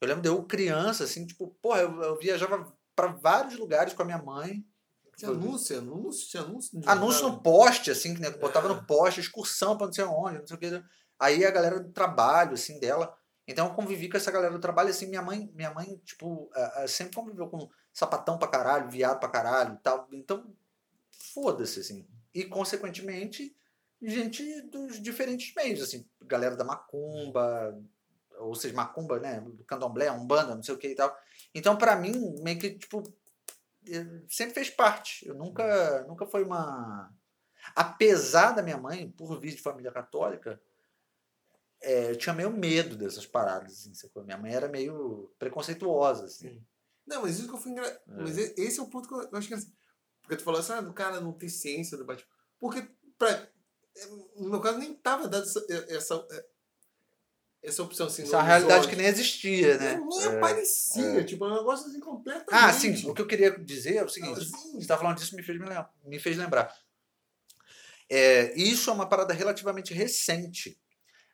S1: Eu lembro de eu criança, assim, tipo, porra, eu, eu viajava para vários lugares com a minha mãe.
S2: Tinha anúncio, anúncio, tinha anúncio. no
S1: Anúncio no poste, assim, que né, botava
S2: É.
S1: no poste, excursão pra não sei onde, não sei o que. Aí a galera do trabalho, assim, dela. Então eu convivi com essa galera do trabalho, assim, minha mãe, minha mãe, tipo, eh, eh, sempre conviveu com sapatão pra caralho, viado pra caralho e tal. Então, foda-se, assim. E, consequentemente, gente dos diferentes meios, assim, galera da macumba, ou seja, macumba, né, do candomblé, umbanda, não sei o que e tal. Então, pra mim, meio que, tipo, sempre fez parte. Eu nunca, nunca foi uma... Apesar da minha mãe, por vir de família católica, eh, eu tinha meio medo dessas paradas, assim, sacou? Minha mãe era meio preconceituosa, assim.
S2: Não, mas isso que eu fui engra... Mas e- esse é o ponto que eu acho que assim, Porque tu falou assim, ah, do cara não ter ciência do batismo. Porque, pra... no meu caso, nem tava dado essa, essa, essa opção assim.
S1: Isso é uma
S2: nos
S1: realidade
S2: olhos.
S1: que nem existia, né?
S2: Nem
S1: É.
S2: aparecia.
S1: é.
S2: Tipo, é um negócio assim completamente.
S1: Ah, sim. O que eu queria dizer é o seguinte:
S2: Assim.
S1: você está falando disso, me fez, me lem- me fez lembrar. É, isso é uma parada relativamente recente.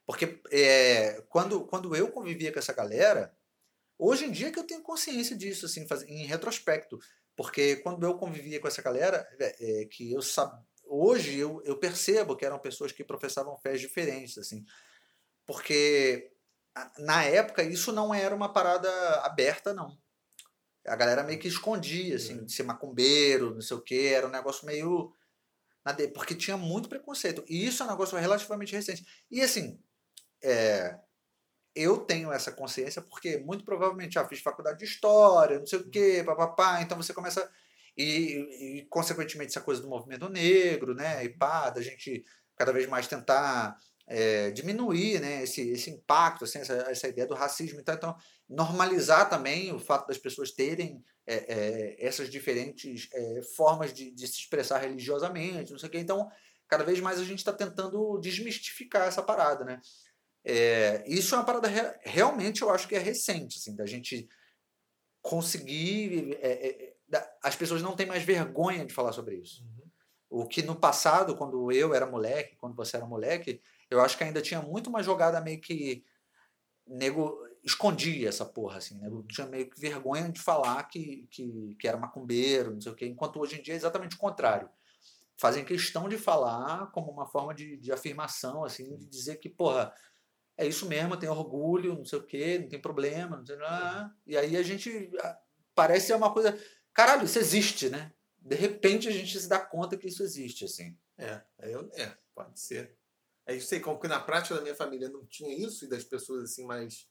S1: Porque é, quando, quando eu convivia com essa galera, hoje em dia que eu tenho consciência disso, assim, faz- em retrospecto. Porque quando eu convivia com essa galera, é, é, que eu sab... hoje eu, eu percebo que eram pessoas que professavam fés diferentes, assim. Porque na época isso não era uma parada aberta, não. A galera meio que escondia, assim, de ser macumbeiro, não sei o quê, era um negócio meio. Porque tinha muito preconceito. E isso é um negócio relativamente recente. E assim, é, eu tenho essa consciência porque muito provavelmente já fiz faculdade de história, não sei o quê, papapá, então você começa. E, e, consequentemente, essa coisa do movimento negro, né? E pá, da gente cada vez mais tentar é, diminuir né, esse, esse impacto, assim, essa, essa ideia do racismo. Então, então, normalizar também o fato das pessoas terem é, é, essas diferentes é, formas de, de se expressar religiosamente, não sei o quê. Então, cada vez mais a gente está tentando desmistificar essa parada, né? É, isso é uma parada re- realmente eu acho que é recente, assim, da gente conseguir. é, da- as pessoas não têm mais vergonha de falar sobre isso. O que no passado, quando eu era moleque, quando você era moleque, eu acho que ainda tinha muito uma jogada meio que. Nego escondia essa porra, assim, nego tinha meio que vergonha de falar que, que, que era macumbeiro, não sei o quê, enquanto hoje em dia é exatamente o contrário. Fazem questão de falar como uma forma de, de afirmação, assim, de dizer que, porra, é isso mesmo, eu tenho orgulho, não sei o quê, não tem problema, não sei lá. E aí a gente parece ser uma coisa. Caralho, isso existe, né? De repente a gente se dá conta que isso existe, assim.
S2: É, é, eu- é, pode ser. É isso aí, como que na prática da minha família não tinha isso, e das pessoas assim mais.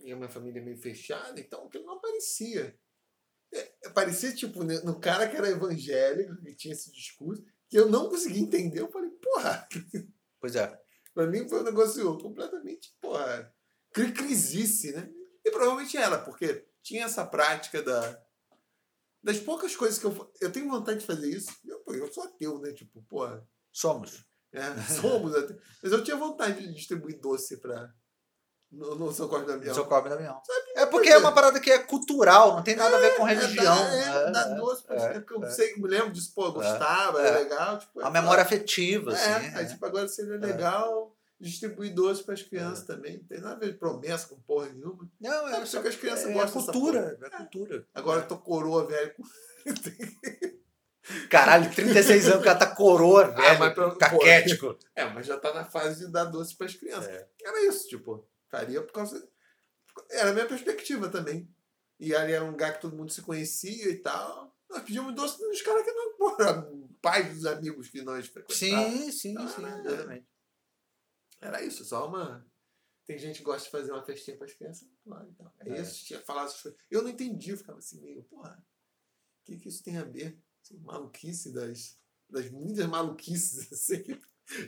S2: E a minha família é meio fechada, então aquilo não aparecia. É, aparecia, tipo, né, no cara que era evangélico, que tinha esse discurso, que eu não conseguia entender. Eu falei, porra,
S1: Pois é.
S2: pra mim foi um negócio completamente, porra, cri- crisice, né? E provavelmente ela, porque tinha essa prática da. Das poucas coisas que eu. Eu tenho vontade de fazer isso. Eu, eu sou ateu, né? Tipo, porra.
S1: Somos.
S2: É, somos até. Mas eu tinha vontade de distribuir doce para no, no São Cosme Damião.
S1: Sou cobre da avião. É
S2: por
S1: porque é uma parada que é cultural, não tem nada a ver com
S2: É,
S1: religião.
S2: é,
S1: é,
S2: dá
S1: é,
S2: doce pra
S1: é,
S2: é, porque eu
S1: é.
S2: sei, me lembro disso, pô, eu gostava,
S1: é.
S2: era legal. Tipo,
S1: A memória afetiva,
S2: é,
S1: assim.
S2: aí,
S1: é.
S2: tipo, agora seria legal distribuir doce para as crianças também. Não tem nada a ver de promessa com porra nenhuma.
S1: Não, é,
S2: só que as crianças
S1: é,
S2: gostam
S1: é cultura. É cultura.
S2: Agora eu tô coroa, velho.
S1: Caralho, 36 anos, o cara tá coroa, velho.
S2: Ah, mas pra-
S1: caquético.
S2: É, mas já tá na fase de dar doce para as crianças.
S1: É.
S2: Era isso, tipo, faria por causa. Era a minha perspectiva também. E ali era um lugar que todo mundo se conhecia e tal. Nós pedíamos doce nos caras que não. Porra, pais dos amigos que nós frequentávamos.
S1: Sim, sim,
S2: Ah,
S1: sim,
S2: é.
S1: exatamente.
S2: Era isso, só uma. Tem gente que gosta de fazer uma festinha para as crianças. Claro, então. Aí
S1: É.
S2: eu tinha falado essas coisas. Eu não entendi, eu ficava assim meio, porra, o que, que isso tem a ver? Maluquice das, das muitas maluquices assim,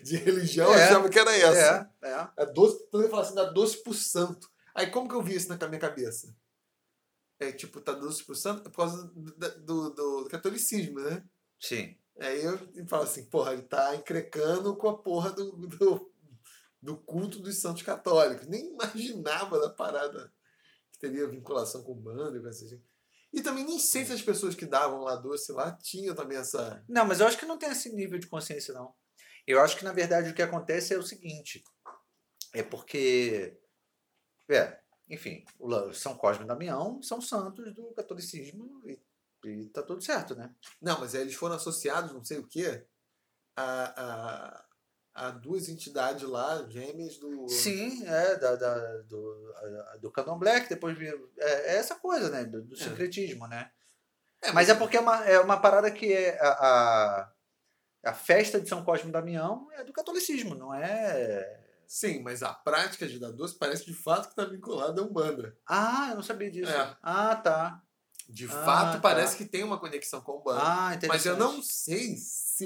S2: de religião,
S1: É.
S2: eu achava que era essa.
S1: É, é.
S2: É doce, então eu falo assim, dá doce pro santo. Aí como que eu vi isso na minha cabeça? É tipo, tá doce pro santo é por causa do, do, do- do catolicismo, né?
S1: Sim.
S2: Aí eu falo assim, porra, ele tá encrecando com a porra do, do, do culto dos santos católicos. Nem imaginava da parada que teria vinculação com banda e coisa assim. E também nem sei se as pessoas que davam lá doce lá tinham também essa.
S1: Não, mas eu acho que não tem esse nível de consciência, não. Eu acho que, na verdade, o que acontece é o seguinte. É porque... É, enfim, São Cosme e Damião são santos do catolicismo e, e tá tudo certo, né?
S2: Não, mas eles foram associados, não sei o quê, a, a, a duas entidades lá, gêmeas do.
S1: Sim, é, da, da- do, a- do Candomblé, que depois veio... É, é essa coisa, né? Do, do
S2: É.
S1: sincretismo, né?
S2: É,
S1: Mas é porque é uma, é uma parada que é a, a, a festa de São Cosme e Damião é do catolicismo, não é...
S2: Sim, mas a prática de dar doce parece de fato que está vinculada a Umbanda.
S1: Ah, eu não sabia disso.
S2: É.
S1: Ah, tá.
S2: De
S1: Ah,
S2: fato,
S1: tá.
S2: parece que tem uma conexão com a Umbanda.
S1: Ah, interessante.
S2: mas eu não sei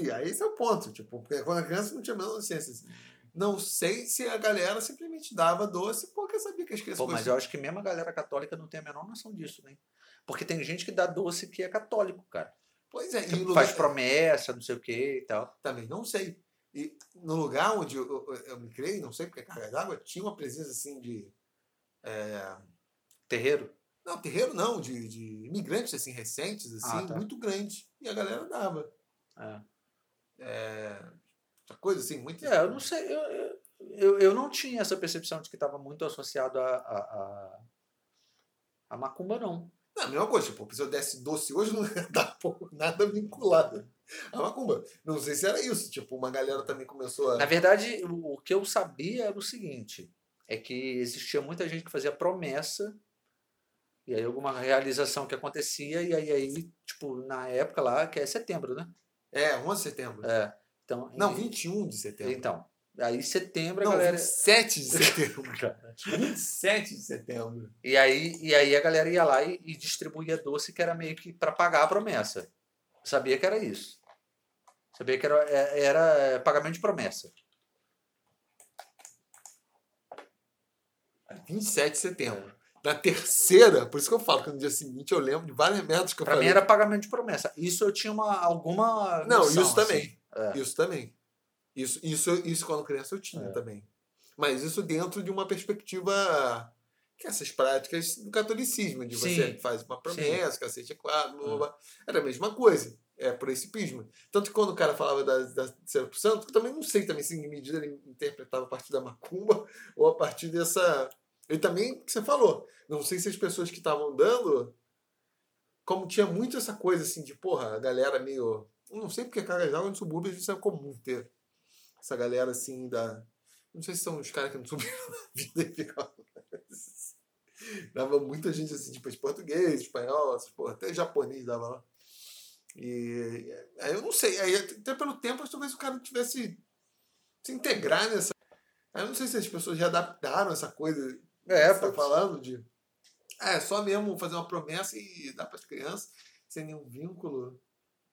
S2: se. Aí esse é o ponto. Tipo, porque quando a criança não tinha a menor ciência. assim. Não sei se a galera simplesmente dava doce porque sabia que as crianças
S1: Pô, mas eu acho que mesmo a galera católica não tem a menor noção disso, né? Porque tem gente que dá doce que é católico, cara.
S2: Pois é, e
S1: Tipo,
S2: no lugar...
S1: faz promessa, não sei o que e tal.
S2: também não sei. E no lugar onde eu, eu, eu me criei, não sei porque é carga d'água, tinha uma presença assim de. é,
S1: Terreiro?
S2: Não, terreiro não, de, de imigrantes assim, recentes, assim,
S1: Ah, tá.
S2: muito grande. E a galera dava.
S1: É.
S2: É, coisa assim, muito.
S1: É, eu não sei. Eu, eu, eu, não tinha essa percepção de que estava muito associado a, a, a, a macumba, não.
S2: Não, a mesma coisa, tipo, se eu desse doce hoje, não ia dar nada vinculado a macumba. Não sei se era isso. Tipo, uma galera também começou a.
S1: Na verdade, o, o que eu sabia era o seguinte: é que existia muita gente que fazia promessa, e aí alguma realização que acontecia, e aí, aí tipo, na época lá, que é setembro, né?
S2: É, 11 de setembro.
S1: É. Então,
S2: Não,
S1: e-
S2: 21 de setembro.
S1: Então, aí setembro a
S2: não,
S1: galera.
S2: 27 de setembro. 27 de setembro.
S1: E aí, e aí a galera ia lá e, e distribuía doce que era meio que para pagar a promessa. Sabia que era isso. Sabia que era, é- era pagamento de promessa.
S2: 27 de setembro. Na terceira, por isso que eu falo que no dia seguinte eu lembro de várias merdas que eu
S1: Para mim
S2: falei.
S1: era pagamento de promessa. Isso eu tinha uma, alguma.
S2: Não,
S1: noção,
S2: isso também.
S1: assim. É.
S2: Isso também. Isso, isso, isso quando criança eu tinha
S1: É.
S2: também. Mas isso dentro de uma perspectiva que essas práticas do catolicismo, de você
S1: Sim.
S2: faz uma promessa, cacete é quadro, blá, blá, blá. era a mesma coisa. É por esse prisma. Tanto que quando o cara falava da, da ser pro santo, eu também não sei também se em que medida ele interpretava a partir da macumba ou a partir dessa. Ele também, que você falou, não sei se as pessoas que estavam dando, como tinha muito essa coisa assim de, porra, a galera meio. Não sei porque Carajal no subúrbio isso é comum ter. Essa galera assim da. Não sei se são os caras que não subiram na vida e. Dava muita gente assim, tipo, de português, espanhol, porra, até japonês dava lá. E aí eu não sei, aí até pelo tempo talvez o cara tivesse se integrar nessa. Aí eu não sei se as pessoas já adaptaram essa coisa
S1: É,
S2: você tá falando de. É só mesmo fazer uma promessa e dar para as crianças sem nenhum vínculo.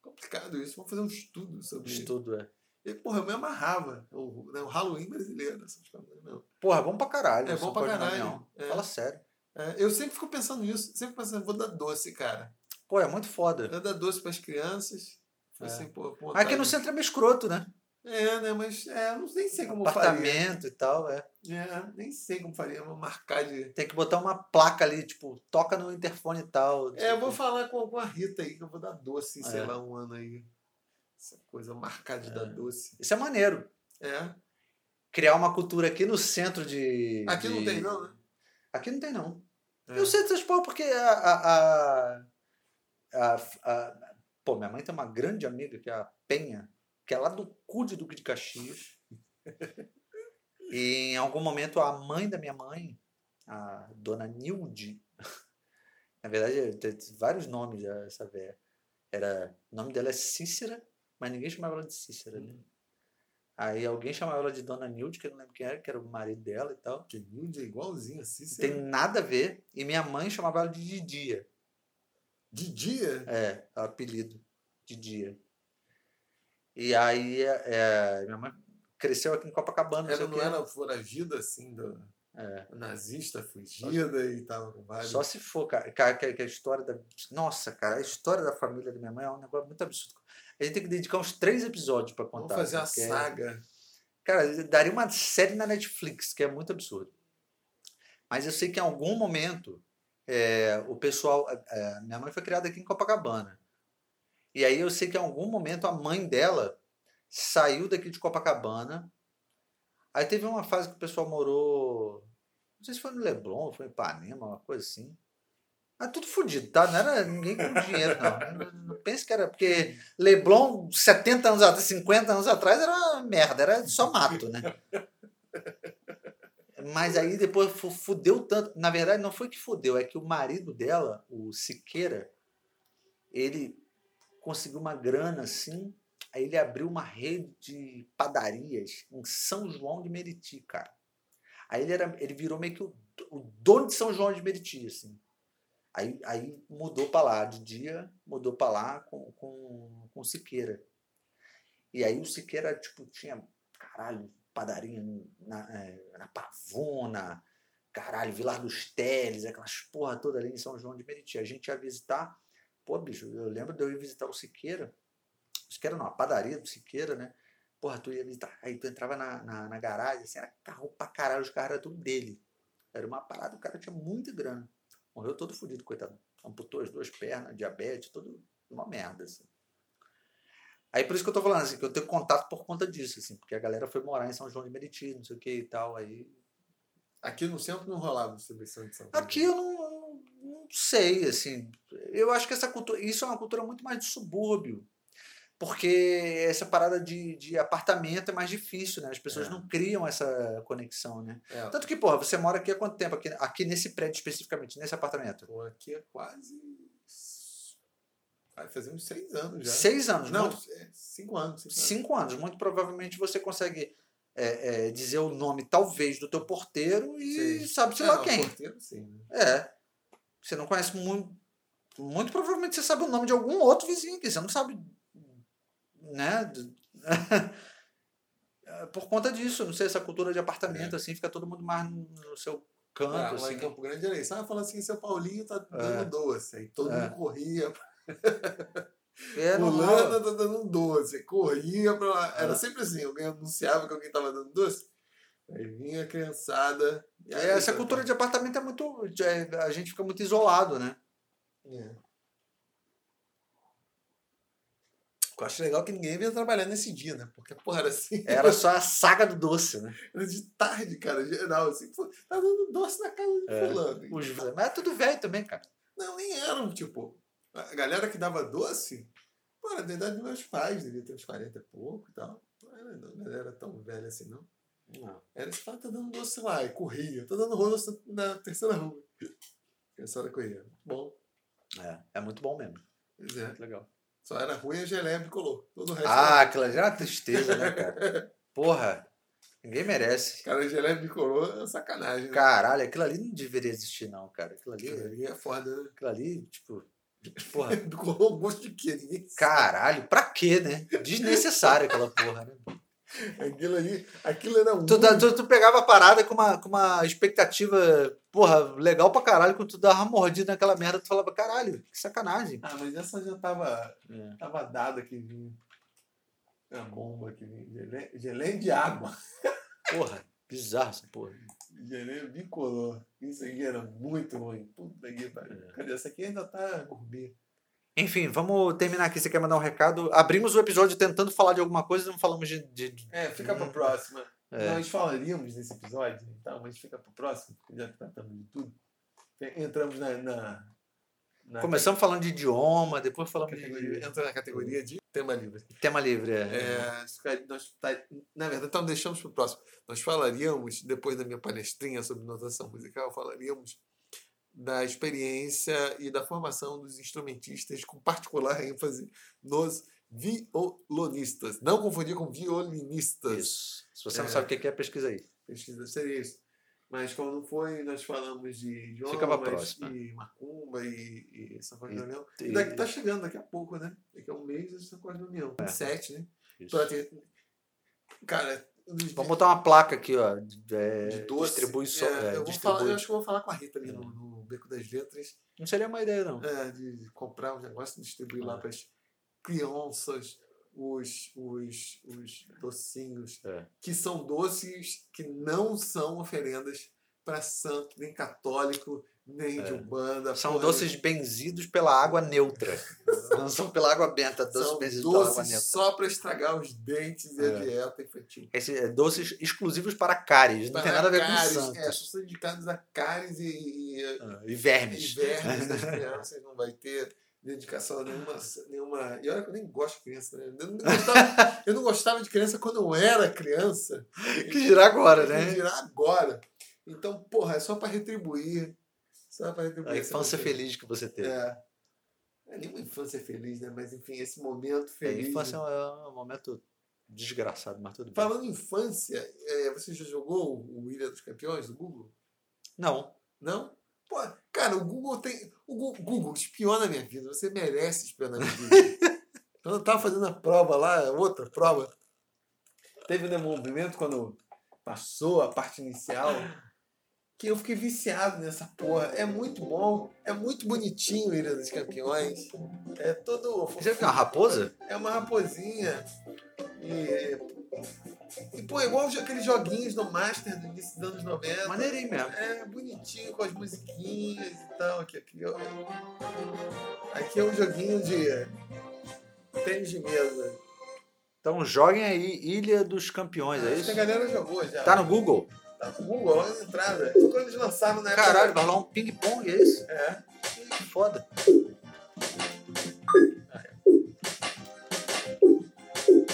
S2: Complicado isso. Vamos fazer um estudo sobre isso.
S1: estudo, é.
S2: E, porra, eu me amarrava. O, né, o Halloween brasileiro, essas coisas. Não.
S1: Porra, bom pra caralho.
S2: É bom pra caralho. É.
S1: Fala sério.
S2: É, eu sempre fico pensando nisso. Sempre pensando, vou dar doce, cara.
S1: Pô, é muito foda.
S2: Eu dar doce para as crianças.
S1: É.
S2: Assim, pô,
S1: Aqui no centro é meio escroto, né?
S2: É, né? Mas é, eu não nem sei como eu faria.
S1: Apartamento e tal, é.
S2: É, nem sei como faria. Vou marcar de.
S1: Tem que botar uma placa ali, tipo, toca no interfone e tal.
S2: É, eu vou falar com, com a Rita aí, que eu vou dar doce, sei
S1: É.
S2: lá, um ano aí. Essa coisa, marcar de
S1: É.
S2: dar doce.
S1: Isso é maneiro.
S2: É.
S1: Criar uma cultura aqui no centro de.
S2: Aqui não
S1: de-
S2: tem, não, né?
S1: Aqui não tem, não.
S2: É.
S1: Eu sei dessas porra porque a, a, a, a- a- Pô, minha mãe tem uma grande amiga que é a Penha, que é lá do cu de Duque de Caxias. e em algum momento a mãe da minha mãe, a dona Nilde, na verdade tem vários nomes já, essa velha. Era, o nome dela é Cícera, mas ninguém chamava ela de Cícera, né? Aí alguém chamava ela de Dona Nilde, que eu não lembro quem era, que era o marido dela e tal.
S2: Que Nilde é igualzinho assim.
S1: Não tem nada a ver. E minha mãe chamava ela de Didia.
S2: De dia?
S1: É, apelido. Didia. E aí, é, minha mãe cresceu aqui em Copacabana.
S2: Ela não era foragida assim, do
S1: É.
S2: nazista, fugida e tava com vários.
S1: Só se for, cara, que, que a história da. Nossa, cara, a história da família da minha mãe é um negócio muito absurdo. A gente tem que dedicar uns três episódios
S2: Vamos
S1: contar.
S2: fazer uma
S1: porque é-
S2: saga.
S1: Cara, daria uma série na Netflix, que é muito absurdo. Mas eu sei que em algum momento é, o pessoal. é, minha mãe foi criada aqui em Copacabana. E aí eu sei que em algum momento a mãe dela saiu daqui de Copacabana. Aí teve uma fase que o pessoal morou. Não sei se foi no Leblon, foi em Ipanema, uma coisa assim. Mas tudo fodido, tá? Não era ninguém com dinheiro, não. Não, não pense que era. Porque Leblon, 70 anos atrás, 50 anos atrás, era merda, era só mato, né? Mas aí depois fu- fudeu tanto. Na verdade, não foi que fudeu, é que o marido dela, o Siqueira, ele conseguiu uma grana assim. Aí ele abriu uma rede de padarias em São João de Meriti, cara. Aí ele, era, ele virou meio que o, o dono de São João de Meriti, assim. Aí, aí mudou pra lá, de dia mudou pra lá com, com, com o Siqueira. E aí o Siqueira, tipo, tinha, caralho, padaria na, na Pavona, caralho, Vilar dos Teles, aquelas porra toda ali em São João de Meriti. A gente ia visitar, pô, bicho, eu lembro de eu ir visitar o Siqueira. Siqueira não, a padaria do Siqueira, né? Porra, tu ia visitar. Aí tu entrava na, na, na garagem, assim, era carro pra caralho, os carros eram tudo dele. Era uma parada, o cara tinha muita grana. Morreu todo fodido, coitado. Amputou as duas pernas, diabetes, tudo uma merda, assim. Aí por isso que eu tô falando, assim, que eu tenho contato por conta disso, assim, porque a galera foi morar em São João de Meriti, não sei o que e tal, aí...
S2: Aqui no centro não rolava distribuição de São Paulo.
S1: Aqui eu não sei, assim, eu acho que essa cultura, isso é uma cultura muito mais de subúrbio, porque essa parada de, de apartamento é mais difícil, né? As pessoas
S2: É.
S1: não criam essa conexão, né?
S2: É,
S1: Tanto que, porra, você mora aqui há quanto tempo? Aqui, aqui nesse prédio especificamente, nesse apartamento?
S2: pô, aqui é quase. Vai fazer uns seis anos já.
S1: Seis anos,
S2: Não,
S1: muito-
S2: é, cinco anos. Cinco anos.
S1: cinco anos. Muito provavelmente você consegue é, é, dizer o nome, talvez, do teu porteiro e sabe-se
S2: É,
S1: lá
S2: não,
S1: quem.
S2: Porteiro, sim. né?
S1: É. Você não conhece muito. Muito provavelmente você sabe o nome de algum outro vizinho aqui. Você não sabe. Né? É, Por conta disso, não sei, essa cultura de apartamento, assim, fica todo mundo mais no no seu canto,
S2: Ah, lá
S1: assim.
S2: em Campo Grande era isso. Ah, fala assim, seu Paulinho tá
S1: É.
S2: dando doce. Aí todo
S1: É.
S2: mundo corria.
S1: É
S2: Fulana tá dando um doce. Corria pra lá. Era
S1: É.
S2: sempre assim, alguém anunciava que alguém tava dando doce. Aí vinha a criançada. e aí,
S1: É, essa cultura de apartamento é muito. é, A gente fica muito isolado, né?
S2: É. Eu acho legal que ninguém vinha trabalhar nesse dia, né? Porque, porra, era assim.
S1: Era só a saga do doce, né?
S2: Era de tarde, cara, geral, assim. Pô, tá dando doce na casa de
S1: É.
S2: fulano.
S1: Os... Mas é tudo velho também, cara.
S2: Não, nem eram, tipo. A galera que dava doce, pô, era da idade dos meus pais, devia ter uns 40 e pouco e tal. Não era, não, não era tão velha assim, não. Era esse cara tá dando doce lá, e corria. Tá dando doce na terceira rua. A senhora corria. Bom,
S1: É, é muito bom mesmo.
S2: pois é.
S1: Muito legal.
S2: Só era ruim a geleia bicolor. Todo o resto
S1: Ah,
S2: era...
S1: aquilo ali é uma tristeza, né, cara? Porra, ninguém merece.
S2: Cara, geleia bicolor é sacanagem, né?
S1: Caralho, aquilo ali não deveria existir, não, cara. Aquilo ali,
S2: Aquilo ali é foda, né?
S1: aquilo ali tipo. Porra,
S2: Bicolor gosto de quê? Ninguém
S1: caralho, pra quê, né? Desnecessário aquela porra, né?
S2: Aquilo ali, aquilo era um.
S1: Tu, tu, tu pegava a parada com uma, com uma expectativa, porra, legal pra caralho, quando tu dava uma mordida naquela merda, tu falava, caralho, que sacanagem.
S2: Ah, mas essa já tava,
S1: É.
S2: tava dada que vinha. A bomba que vinha. Geleia, geleia de água.
S1: Porra, bizarro essa porra.
S2: Geleia bicolor. Isso aqui era muito ruim. Puta que pariu.
S1: É.
S2: Cadê? Essa aqui ainda tá gourmet.
S1: Enfim, vamos terminar aqui. Você quer mandar um recado? Abrimos o episódio tentando falar de alguma coisa e não falamos de. de-
S2: É, fica pra próxima.
S1: É.
S2: Nós falaríamos nesse episódio, então, mas fica pro próximo, porque já tratamos de tudo. Entramos na. na, na
S1: Começamos falando de idioma, depois falamos
S2: categoria,
S1: de
S2: entra na categoria de tema livre.
S1: tema livre. É.
S2: É, nós, tá- na verdade, então deixamos para o próximo. Nós falaríamos, depois da minha palestrinha sobre notação musical, falaríamos da experiência e da formação dos instrumentistas, com particular ênfase nos violonistas. Não confundir com violinistas.
S1: Isso. Se você não
S2: É.
S1: sabe o que é, pesquisa aí.
S2: Pesquisa seria isso. Mas como não foi, nós falamos de idiomas
S1: Fica pra próxima.
S2: e macumba e, e Sacode
S1: E-
S2: da União.
S1: e-
S2: E daqui tá chegando daqui a pouco, né? Daqui a um mês é Sacode da União.
S1: É.
S2: 27, né?
S1: Isso.
S2: Pra ter... Cara,
S1: Vamos botar uma placa aqui, ó. de- É,
S2: de doce.
S1: Distribui só.
S2: É,
S1: é,
S2: eu, vou falar, eu acho que eu vou falar com a Rita ali no, no Beco das Letras.
S1: Não seria uma ideia, não.
S2: É, de comprar um negócio e distribuir lá
S1: Ah.
S2: para as crianças os, os, os docinhos,
S1: É.
S2: que são doces que não são oferendas para santo, nem católico, nem de
S1: É.
S2: Umbanda.
S1: São doces benzidos pela água neutra. Não são pela água benta, doces
S2: são
S1: benzidos pela água
S2: doces
S1: neutra.
S2: só para estragar os dentes e a
S1: É.
S2: dieta infantil.
S1: Esse é doces exclusivos para cáries, não tem nada a ver
S2: cáries,
S1: com santo.
S2: É, só são indicados a cáries e, e,
S1: Ah, E
S2: e
S1: vermes.
S2: vermes das crianças, não vai ter dedicação a nenhuma, nenhuma. E olha que eu nem gosto de criança, né? Eu não gostava, eu não gostava de criança quando eu era criança.
S1: Que dirá agora,
S2: Que
S1: né?
S2: dirá agora. Então, porra, é só para retribuir. Só para retribuir.
S1: A infância feliz que você teve.
S2: É. Não é nenhuma infância feliz, né? Mas enfim, esse momento
S1: É,
S2: feliz.
S1: infância é um, é um momento desgraçado, mas tudo bem.
S2: Falando em infância, é, você já jogou o Ilha dos Campeões do Google?
S1: Não.
S2: Não? Pô, cara, o Google tem. O Google espiona a minha vida. Você merece espionar a minha vida. quando eu tava fazendo a prova lá, outra prova, teve um desenvolvimento quando passou a parte inicial. Que eu fiquei viciado nessa porra. É muito bom, é muito bonitinho Ilha dos Campeões. É todo.
S1: Você viu uma raposa?
S2: É uma raposinha. E. E, pô, é igual aqueles joguinhos do Master do início dos anos 90.
S1: Maneirinho mesmo.
S2: É bonitinho, com as musiquinhas e tal. Aqui, aqui, ó. aqui é um joguinho de tênis de mesa.
S1: Então joguem aí Ilha dos Campeões, é
S2: Acho que
S1: isso?
S2: a galera jogou já.
S1: Tá no Google?
S2: Tá Google, lá na entrada. Foi quando eles lançaram na época.
S1: Caralho, vai lá um ping-pong, é isso?
S2: É.
S1: Que foda.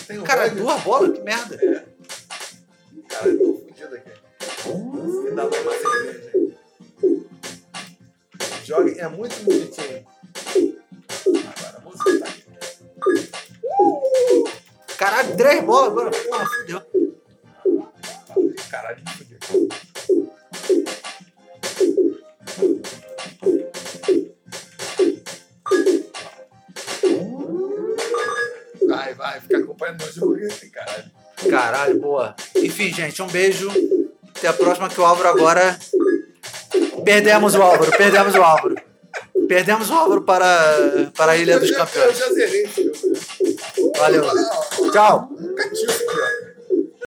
S2: Tem um
S1: Cara, duas bolas? Que merda.
S2: Caralho, tô fudido aqui. Que dá pra uma cerveja. Jogue, é muito bonitinho. Agora a música tá aqui.
S1: Caralho, três bolas agora. Porra, fudeu.
S2: Caralho, fudeu. Vai, vai, fica acompanhando meu jogo esse caralho.
S1: Caralho, boa. Enfim, gente, um beijo. Até a próxima que o Álvaro agora. Perdemos o Álvaro, perdemos o Álvaro. Perdemos o Álvaro para, para a Ilha dos Campeões. Valeu. Tchau.